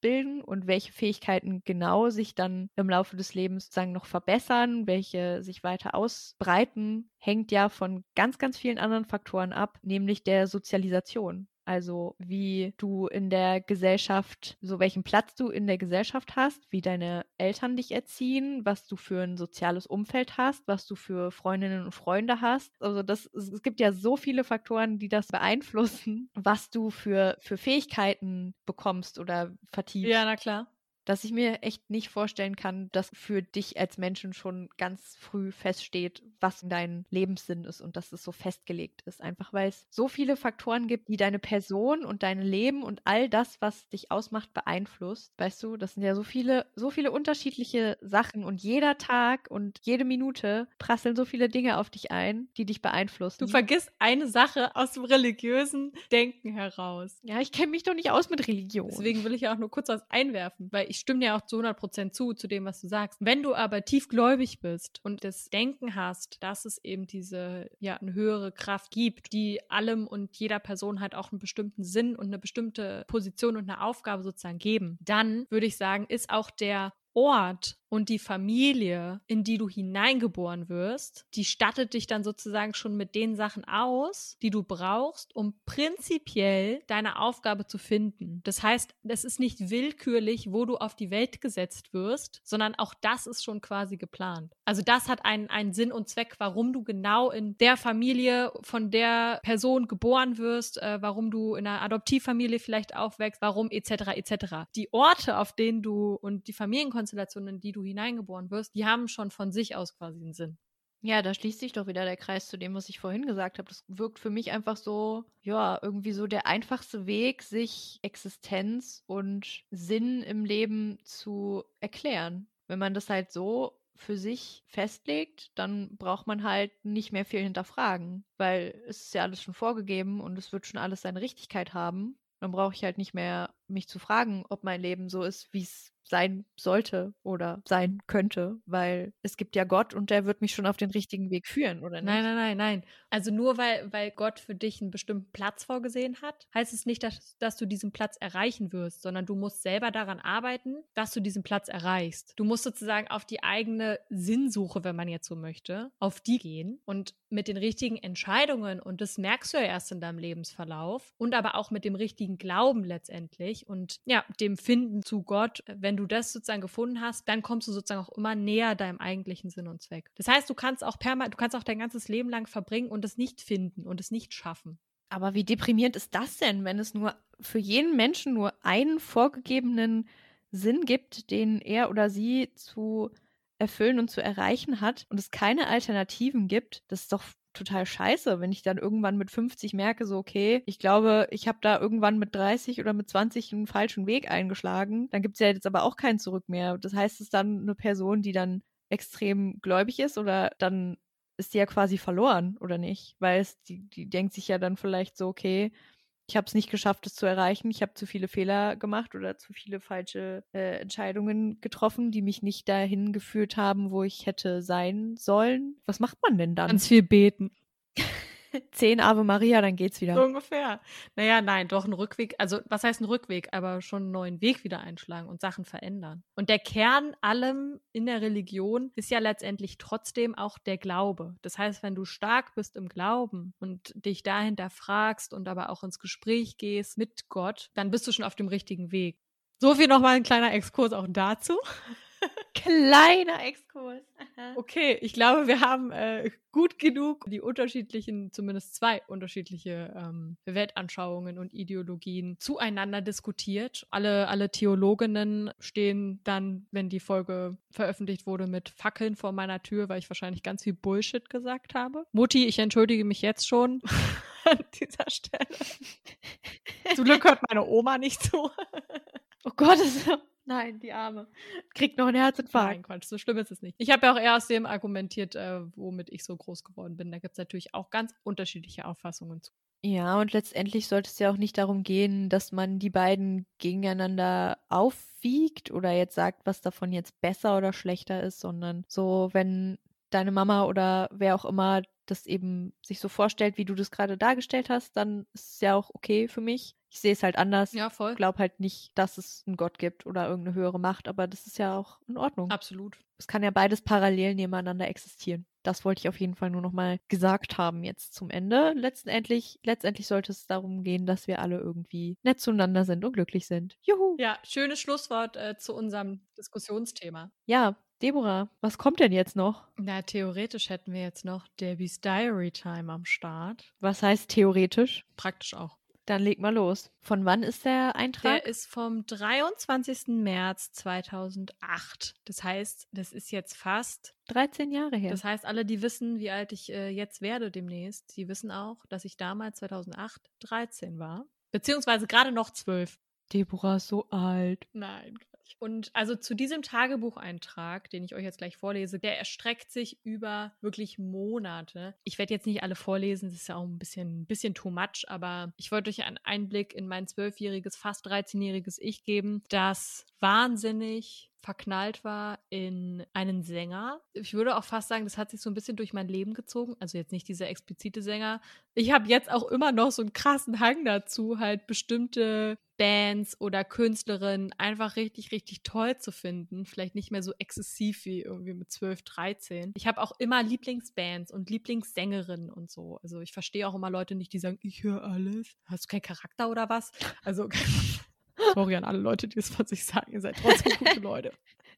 ausbilden und welche Fähigkeiten genau sich dann im Laufe des Lebens sozusagen noch verbessern, welche sich weiter ausbreiten, hängt ja von ganz, ganz vielen anderen Faktoren ab, nämlich der Sozialisation. Also wie du in der Gesellschaft, so welchen Platz du in der Gesellschaft hast, wie deine Eltern dich erziehen, was du für ein soziales Umfeld hast, was du für Freundinnen und Freunde hast. Also das, es gibt ja so viele Faktoren, die das beeinflussen, was du für, für Fähigkeiten bekommst oder vertiefst. Ja, na klar dass ich mir echt nicht vorstellen kann, dass für dich als Menschen schon ganz früh feststeht, was dein Lebenssinn ist und dass es so festgelegt ist. Einfach weil es so viele Faktoren gibt, die deine Person und dein Leben und all das, was dich ausmacht, beeinflusst. Weißt du, das sind ja so viele, so viele unterschiedliche Sachen und jeder Tag und jede Minute prasseln so viele Dinge auf dich ein, die dich beeinflussen. Du vergisst eine Sache aus dem religiösen Denken heraus. Ja, ich kenne mich doch nicht aus mit Religion. Deswegen will ich ja auch nur kurz was einwerfen, weil ich stimme dir auch zu 100% zu, zu dem, was du sagst. Wenn du aber tiefgläubig bist und das Denken hast, dass es eben diese, ja, eine höhere Kraft gibt, die allem und jeder Person halt auch einen bestimmten Sinn und eine bestimmte Position und eine Aufgabe sozusagen geben, dann würde ich sagen, ist auch der Ort und die Familie, in die du hineingeboren wirst, die stattet dich dann sozusagen schon mit den Sachen aus, die du brauchst, um prinzipiell deine Aufgabe zu finden. Das heißt, es ist nicht willkürlich, wo du auf die Welt gesetzt wirst, sondern auch das ist schon quasi geplant. Also das hat einen, einen Sinn und Zweck, warum du genau in der Familie von der Person geboren wirst, äh, warum du in einer Adoptivfamilie vielleicht aufwächst, warum etc. etc. Die Orte, auf denen du und die Familienkonstellationen, in die du du hineingeboren wirst, die haben schon von sich aus quasi einen Sinn. Ja, da schließt sich doch wieder der Kreis zu dem, was ich vorhin gesagt habe. Das wirkt für mich einfach so, ja, irgendwie so der einfachste Weg, sich Existenz und Sinn im Leben zu erklären. Wenn man das halt so für sich festlegt, dann braucht man halt nicht mehr viel hinterfragen, weil es ist ja alles schon vorgegeben und es wird schon alles seine Richtigkeit haben. Dann brauche ich halt nicht mehr mich zu fragen, ob mein Leben so ist, wie es sein sollte oder sein könnte, weil es gibt ja Gott und der wird mich schon auf den richtigen Weg führen, oder nicht? Nein, nein, nein, nein. Also nur weil, weil Gott für dich einen bestimmten Platz vorgesehen hat, heißt es nicht, dass, dass du diesen Platz erreichen wirst, sondern du musst selber daran arbeiten, dass du diesen Platz erreichst. Du musst sozusagen auf die eigene Sinnsuche, wenn man jetzt so möchte, auf die gehen und mit den richtigen Entscheidungen, und das merkst du ja erst in deinem Lebensverlauf, und aber auch mit dem richtigen Glauben letztendlich und ja, dem Finden zu Gott, wenn du das sozusagen gefunden hast, dann kommst du sozusagen auch immer näher deinem eigentlichen Sinn und Zweck. Das heißt, du kannst auch permanent, du kannst auch dein ganzes Leben lang verbringen und es nicht finden und es nicht schaffen. Aber wie deprimierend ist das denn, wenn es nur für jeden Menschen nur einen vorgegebenen Sinn gibt, den er oder sie zu erfüllen und zu erreichen hat und es keine Alternativen gibt? Das ist doch total scheiße, wenn ich dann irgendwann mit 50 merke, so, okay, ich glaube, ich habe da irgendwann mit 30 oder mit 20 einen falschen Weg eingeschlagen. Dann gibt es ja jetzt aber auch kein Zurück mehr. Das heißt, es ist dann eine Person, die dann extrem gläubig ist oder dann ist die ja quasi verloren, oder nicht? Weil es, die, die denkt sich ja dann vielleicht so, okay, ich habe es nicht geschafft, es zu erreichen. Ich habe zu viele Fehler gemacht oder zu viele falsche äh, Entscheidungen getroffen, die mich nicht dahin geführt haben, wo ich hätte sein sollen. Was macht man denn dann? Ganz viel beten. *laughs* Zehn Ave Maria, dann geht's wieder. So ungefähr. Naja, nein, doch ein Rückweg. Also, was heißt ein Rückweg? Aber schon einen neuen Weg wieder einschlagen und Sachen verändern. Und der Kern allem in der Religion ist ja letztendlich trotzdem auch der Glaube. Das heißt, wenn du stark bist im Glauben und dich dahinter fragst und aber auch ins Gespräch gehst mit Gott, dann bist du schon auf dem richtigen Weg. So viel nochmal ein kleiner Exkurs auch dazu. Kleiner Exkurs. Okay, ich glaube, wir haben äh, gut genug die unterschiedlichen, zumindest zwei unterschiedliche ähm, Weltanschauungen und Ideologien zueinander diskutiert. Alle, alle Theologinnen stehen dann, wenn die Folge veröffentlicht wurde, mit Fackeln vor meiner Tür, weil ich wahrscheinlich ganz viel Bullshit gesagt habe. Mutti, ich entschuldige mich jetzt schon *laughs* an dieser Stelle. *laughs* Zum Glück hört meine Oma nicht zu. Oh Gott, das ist Nein, die Arme. Kriegt noch einen Herzinfarkt. Nein, Quatsch, so schlimm ist es nicht. Ich habe ja auch eher aus dem argumentiert, äh, womit ich so groß geworden bin. Da gibt es natürlich auch ganz unterschiedliche Auffassungen zu. Ja, und letztendlich sollte es ja auch nicht darum gehen, dass man die beiden gegeneinander aufwiegt oder jetzt sagt, was davon jetzt besser oder schlechter ist, sondern so, wenn deine Mama oder wer auch immer das eben sich so vorstellt, wie du das gerade dargestellt hast, dann ist es ja auch okay für mich. Ich sehe es halt anders. Ja, voll. Ich glaube halt nicht, dass es einen Gott gibt oder irgendeine höhere Macht, aber das ist ja auch in Ordnung. Absolut. Es kann ja beides parallel nebeneinander existieren. Das wollte ich auf jeden Fall nur noch mal gesagt haben jetzt zum Ende. Letztendlich, letztendlich sollte es darum gehen, dass wir alle irgendwie nett zueinander sind und glücklich sind. Juhu. Ja, schönes Schlusswort äh, zu unserem Diskussionsthema. Ja, Deborah, was kommt denn jetzt noch? Na, theoretisch hätten wir jetzt noch Debbie's Diary Time am Start. Was heißt theoretisch? Praktisch auch. Dann leg mal los. Von wann ist der Eintrag? Der ist vom 23. März 2008. Das heißt, das ist jetzt fast 13 Jahre her. Das heißt, alle, die wissen, wie alt ich äh, jetzt werde demnächst, die wissen auch, dass ich damals 2008 13 war. Beziehungsweise gerade noch 12. Deborah ist so alt. Nein, und also zu diesem Tagebucheintrag, den ich euch jetzt gleich vorlese, der erstreckt sich über wirklich Monate. Ich werde jetzt nicht alle vorlesen, das ist ja auch ein bisschen, ein bisschen too much, aber ich wollte euch einen Einblick in mein zwölfjähriges, fast 13-jähriges Ich geben, das wahnsinnig verknallt war in einen Sänger. Ich würde auch fast sagen, das hat sich so ein bisschen durch mein Leben gezogen. Also jetzt nicht dieser explizite Sänger. Ich habe jetzt auch immer noch so einen krassen Hang dazu, halt bestimmte Bands oder Künstlerinnen einfach richtig, richtig toll zu finden. Vielleicht nicht mehr so exzessiv wie irgendwie mit 12, 13. Ich habe auch immer Lieblingsbands und Lieblingssängerinnen und so. Also ich verstehe auch immer Leute nicht, die sagen, ich höre alles. Hast du keinen Charakter oder was? Also *laughs* *laughs* Sorry an alle Leute, die es von sich sagen. Ihr seid trotzdem gute *laughs* Leute.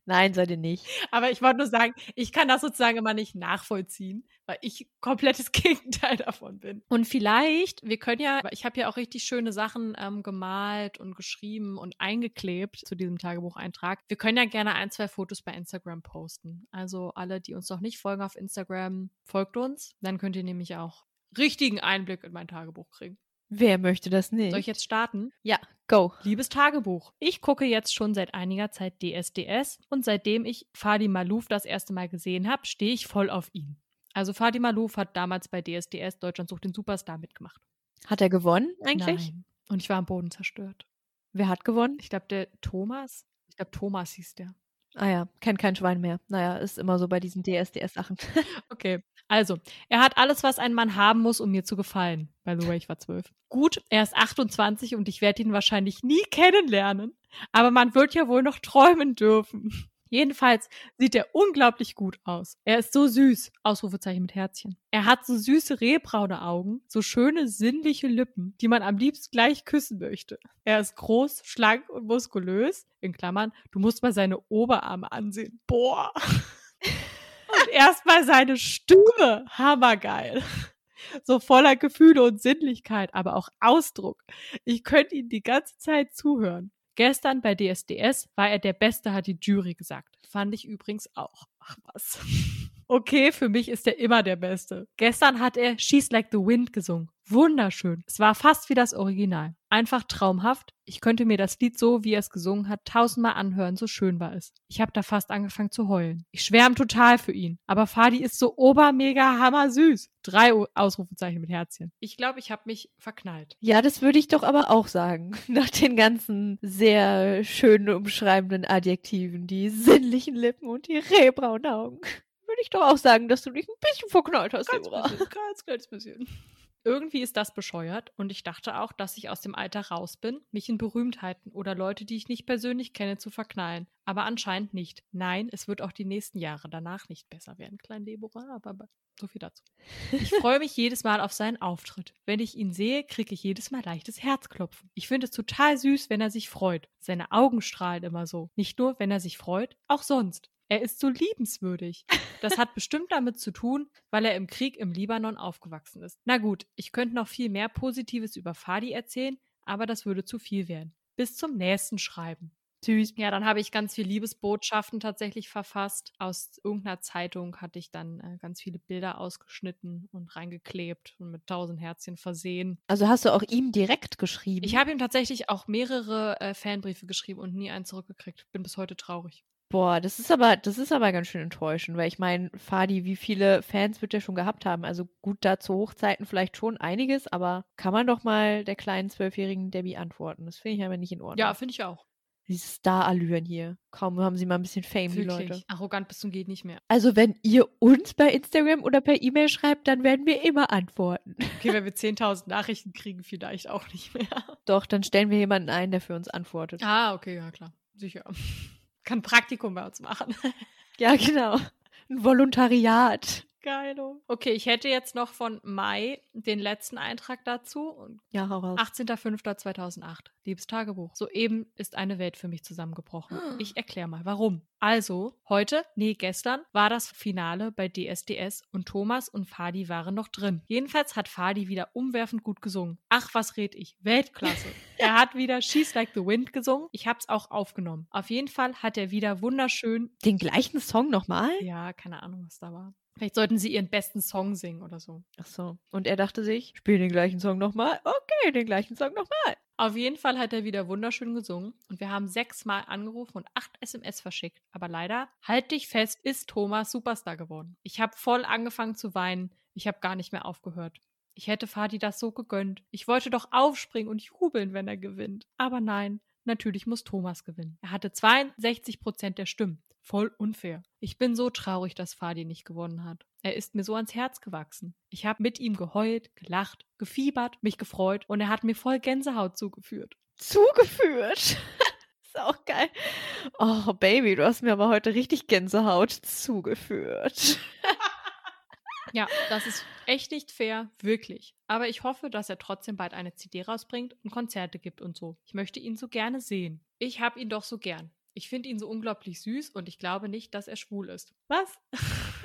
Nein, seid ihr nicht. Aber ich wollte nur sagen, ich kann das sozusagen immer nicht nachvollziehen, weil ich komplettes *laughs* Gegenteil davon bin. Und vielleicht, wir können ja, ich habe ja auch richtig schöne Sachen ähm, gemalt und geschrieben und eingeklebt zu diesem Tagebucheintrag. Wir können ja gerne ein, zwei Fotos bei Instagram posten. Also alle, die uns noch nicht folgen auf Instagram, folgt uns. Dann könnt ihr nämlich auch richtigen Einblick in mein Tagebuch kriegen. Wer möchte das nicht? Soll ich jetzt starten? Ja, go. Liebes Tagebuch. Ich gucke jetzt schon seit einiger Zeit DSDS und seitdem ich Fadi Malouf das erste Mal gesehen habe, stehe ich voll auf ihn. Also Fadi Malouf hat damals bei DSDS Deutschland sucht den Superstar mitgemacht. Hat er gewonnen eigentlich? Nein. Und ich war am Boden zerstört. Wer hat gewonnen? Ich glaube, der Thomas. Ich glaube, Thomas hieß der. Ah ja, kennt kein Schwein mehr. Naja, ist immer so bei diesen DSDS-Sachen. *laughs* Okay, also, er hat alles, was ein Mann haben muss, um mir zu gefallen. By the way, ich war zwölf. Gut, er ist 28 und ich werde ihn wahrscheinlich nie kennenlernen. Aber man wird ja wohl noch träumen dürfen. Jedenfalls sieht er unglaublich gut aus. Er ist so süß. Ausrufezeichen mit Herzchen. Er hat so süße rehbraune Augen, so schöne sinnliche Lippen, die man am liebsten gleich küssen möchte. Er ist groß, schlank und muskulös. In Klammern, du musst mal seine Oberarme ansehen. Boah. Erstmal seine Stimme. Hammergeil. So voller Gefühle und Sinnlichkeit, aber auch Ausdruck. Ich könnte ihm die ganze Zeit zuhören. Gestern bei DSDS war er der Beste, hat die Jury gesagt. Fand ich übrigens auch. Ach was. *laughs* Okay, für mich ist er immer der Beste. Gestern hat er She's Like the Wind gesungen. Wunderschön. Es war fast wie das Original. Einfach traumhaft. Ich könnte mir das Lied so, wie er es gesungen hat, tausendmal anhören, so schön war es. Ich habe da fast angefangen zu heulen. Ich schwärme total für ihn. Aber Fadi ist so obermega hammer süß. Drei Ausrufezeichen mit Herzchen. Ich glaube, ich habe mich verknallt. Ja, das würde ich doch aber auch sagen. *laughs* Nach den ganzen sehr schönen umschreibenden Adjektiven, die sinnlichen Lippen und die rehbraunen Augen *laughs* würde ich doch auch sagen, dass du dich ein bisschen verknallt hast, Ganz bisschen, ganz kleines bisschen. Irgendwie ist das bescheuert und ich dachte auch, dass ich aus dem Alter raus bin, mich in Berühmtheiten oder Leute, die ich nicht persönlich kenne, zu verknallen. Aber anscheinend nicht. Nein, es wird auch die nächsten Jahre danach nicht besser werden, klein Deborah, aber, aber so viel dazu. Ich *laughs* freue mich jedes Mal auf seinen Auftritt. Wenn ich ihn sehe, kriege ich jedes Mal leichtes Herzklopfen. Ich finde es total süß, wenn er sich freut. Seine Augen strahlen immer so. Nicht nur, wenn er sich freut, auch sonst. Er ist so liebenswürdig. Das hat bestimmt damit zu tun, weil er im Krieg im Libanon aufgewachsen ist. Na gut, ich könnte noch viel mehr Positives über Fadi erzählen, aber das würde zu viel werden. Bis zum nächsten Schreiben. Süß. Ja, dann habe ich ganz viel Liebesbotschaften tatsächlich verfasst. Aus irgendeiner Zeitung hatte ich dann äh, ganz viele Bilder ausgeschnitten und reingeklebt und mit tausend Herzchen versehen. Also hast du auch ihm direkt geschrieben? Ich habe ihm tatsächlich auch mehrere äh, Fanbriefe geschrieben und nie einen zurückgekriegt. Bin bis heute traurig. Boah, das ist aber, das ist aber ganz schön enttäuschend, weil ich meine, Fadi, wie viele Fans wird er schon gehabt haben? Also gut, da zu Hochzeiten vielleicht schon einiges, aber kann man doch mal der kleinen zwölfjährigen Debbie antworten. Das finde ich aber nicht in Ordnung. Ja, finde ich auch. Diese Star-Allüren hier. Kaum haben sie mal ein bisschen Fame, die Wirklich. Leute. Arrogant bis zum geht nicht mehr. Also wenn ihr uns bei Instagram oder per E-Mail schreibt, dann werden wir immer antworten. Okay, wenn wir 10.000 Nachrichten kriegen, vielleicht auch nicht mehr. Doch, dann stellen wir jemanden ein, der für uns antwortet. Ah, okay, ja klar. Sicher. Kann ein Praktikum bei uns machen. Ja, genau. Ein Volontariat. Geilo. Okay, ich hätte jetzt noch von Mai den letzten Eintrag dazu. Ja, hau raus. 18.05.2008. Liebes Tagebuch. Soeben ist eine Welt für mich zusammengebrochen. Ich erkläre mal, warum. Also, heute, nee, gestern, war das Finale bei DSDS und Thomas und Fadi waren noch drin. Jedenfalls hat Fadi wieder umwerfend gut gesungen. Ach, was red ich? Weltklasse. *laughs* er hat wieder She's Like the Wind gesungen. Ich hab's auch aufgenommen. Auf jeden Fall hat er wieder wunderschön. Den gleichen Song nochmal? Ja, keine Ahnung, was da war. Vielleicht sollten sie ihren besten Song singen oder so. Ach so. Und er dachte sich, spiel den gleichen Song nochmal. Okay, den gleichen Song nochmal. Auf jeden Fall hat er wieder wunderschön gesungen und wir haben sechsmal angerufen und acht SMS verschickt. Aber leider, halt dich fest, ist Thomas Superstar geworden. Ich habe voll angefangen zu weinen. Ich habe gar nicht mehr aufgehört. Ich hätte Fadi das so gegönnt. Ich wollte doch aufspringen und jubeln, wenn er gewinnt. Aber nein, natürlich muss Thomas gewinnen. Er hatte 62 Prozent der Stimmen. Voll unfair. Ich bin so traurig, dass Fadi nicht gewonnen hat. Er ist mir so ans Herz gewachsen. Ich habe mit ihm geheult, gelacht, gefiebert, mich gefreut und er hat mir voll Gänsehaut zugeführt. Zugeführt. *laughs* ist auch geil. Oh, Baby, du hast mir aber heute richtig Gänsehaut zugeführt. *laughs* Ja, das ist echt nicht fair, wirklich. Aber ich hoffe, dass er trotzdem bald eine CD rausbringt und Konzerte gibt und so. Ich möchte ihn so gerne sehen. Ich habe ihn doch so gern. Ich finde ihn so unglaublich süß und ich glaube nicht, dass er schwul ist. Was? *laughs*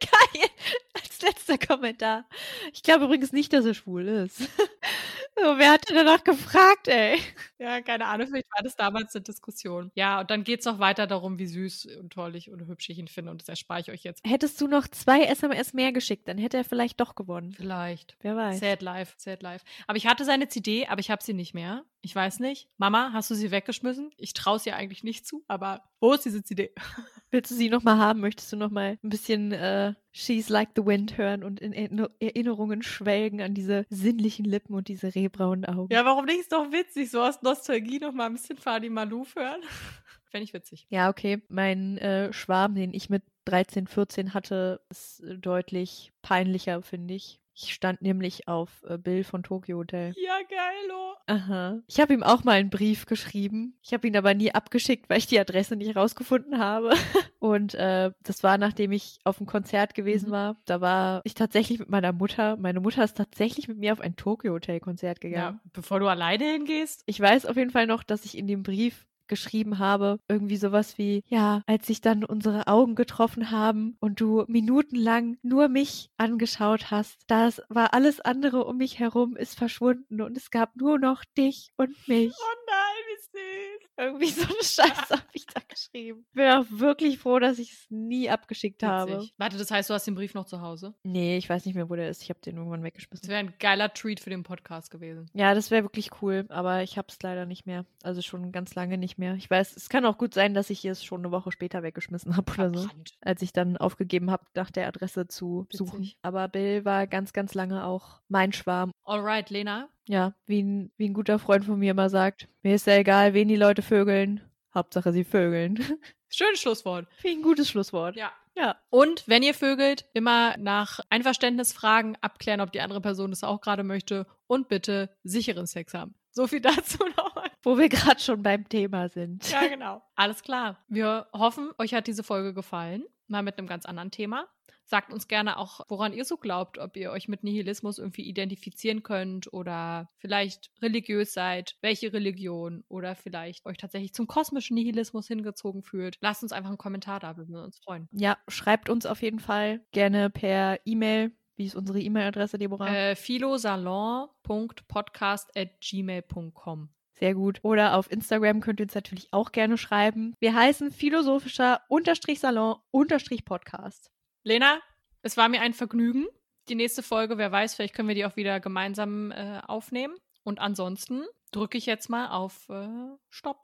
Geil. Als letzter Kommentar. Ich glaube übrigens nicht, dass er schwul ist. *laughs* so, wer hat denn danach gefragt, ey? Ja, keine Ahnung, vielleicht war das damals eine Diskussion. Ja, und dann geht es noch weiter darum, wie süß und toll ich und hübsch ich ihn finde und das erspare ich euch jetzt. Hättest du noch zwei SMS mehr geschickt, dann hätte er vielleicht doch gewonnen. Vielleicht. Wer weiß. Sad Life, Sad Life. Aber ich hatte seine CD, aber ich habe sie nicht mehr. Ich weiß nicht. Mama, hast du sie weggeschmissen? Ich traue es ihr eigentlich nicht zu, aber wo ist diese CD? *laughs* Willst du sie nochmal haben? Möchtest du nochmal ein bisschen äh, She's Like the Wind hören und in Erinnerungen schwelgen an diese sinnlichen Lippen und diese rehbraunen Augen? Ja, warum nicht? Ist doch witzig. So aus Nostalgie nochmal ein bisschen Fadi Maluf hören. *laughs* Fände ich witzig. Ja, okay. Mein äh, Schwarm, den ich mit 13, 14 hatte, ist deutlich peinlicher, finde ich. Ich stand nämlich auf äh, Bill von Tokyo Hotel. Ja, geilo. Aha. Ich habe ihm auch mal einen Brief geschrieben. Ich habe ihn aber nie abgeschickt, weil ich die Adresse nicht rausgefunden habe. *laughs* Und äh, das war, nachdem ich auf einem Konzert gewesen mhm. war. Da war ich tatsächlich mit meiner Mutter. Meine Mutter ist tatsächlich mit mir auf ein Tokyo Hotel Konzert gegangen. Ja, bevor du alleine hingehst? Ich weiß auf jeden Fall noch, dass ich in dem Brief geschrieben habe. Irgendwie sowas wie, ja, als sich dann unsere Augen getroffen haben und du minutenlang nur mich angeschaut hast, das war alles andere um mich herum ist verschwunden und es gab nur noch dich und mich. Oh nein, wie süß. Irgendwie so eine Scheiße habe ich da geschrieben. Bin auch wirklich froh, dass ich es nie abgeschickt Witzig. habe. Warte, das heißt, du hast den Brief noch zu Hause? Nee, ich weiß nicht mehr, wo der ist. Ich habe den irgendwann weggeschmissen. Das wäre ein geiler Treat für den Podcast gewesen. Ja, das wäre wirklich cool, aber ich habe es leider nicht mehr. Also schon ganz lange nicht mehr. Ich weiß, es kann auch gut sein, dass ich es schon eine Woche später weggeschmissen habe oder so. Als ich dann aufgegeben habe, nach der Adresse zu Witzig. suchen. Aber Bill war ganz, ganz lange auch mein Schwarm. Alright, Lena. Ja, wie ein, wie ein guter Freund von mir immer sagt, mir ist ja egal, wen die Leute vögeln. Hauptsache sie vögeln. *laughs* Schönes Schlusswort. Wie ein gutes Schlusswort. Ja. Ja. Und wenn ihr vögelt, immer nach Einverständnis fragen, abklären, ob die andere Person das auch gerade möchte und bitte sicheren Sex haben. So viel *laughs* dazu nochmal. Wo wir gerade schon beim Thema sind. Ja, genau. Alles klar. Wir hoffen, euch hat diese Folge gefallen. Mal mit einem ganz anderen Thema. Sagt uns gerne auch, woran ihr so glaubt, ob ihr euch mit Nihilismus irgendwie identifizieren könnt oder vielleicht religiös seid, welche Religion oder vielleicht euch tatsächlich zum kosmischen Nihilismus hingezogen fühlt. Lasst uns einfach einen Kommentar da, wir würden uns freuen. Ja, schreibt uns auf jeden Fall gerne per E-Mail. Wie ist unsere E-Mail-Adresse, Deborah? Äh, philosalon.podcast.gmail.com. Sehr gut. Oder auf Instagram könnt ihr uns natürlich auch gerne schreiben. Wir heißen philosophischer Salon Podcast. Lena, es war mir ein Vergnügen. Die nächste Folge, wer weiß, vielleicht können wir die auch wieder gemeinsam äh, aufnehmen. Und ansonsten drücke ich jetzt mal auf äh, Stopp.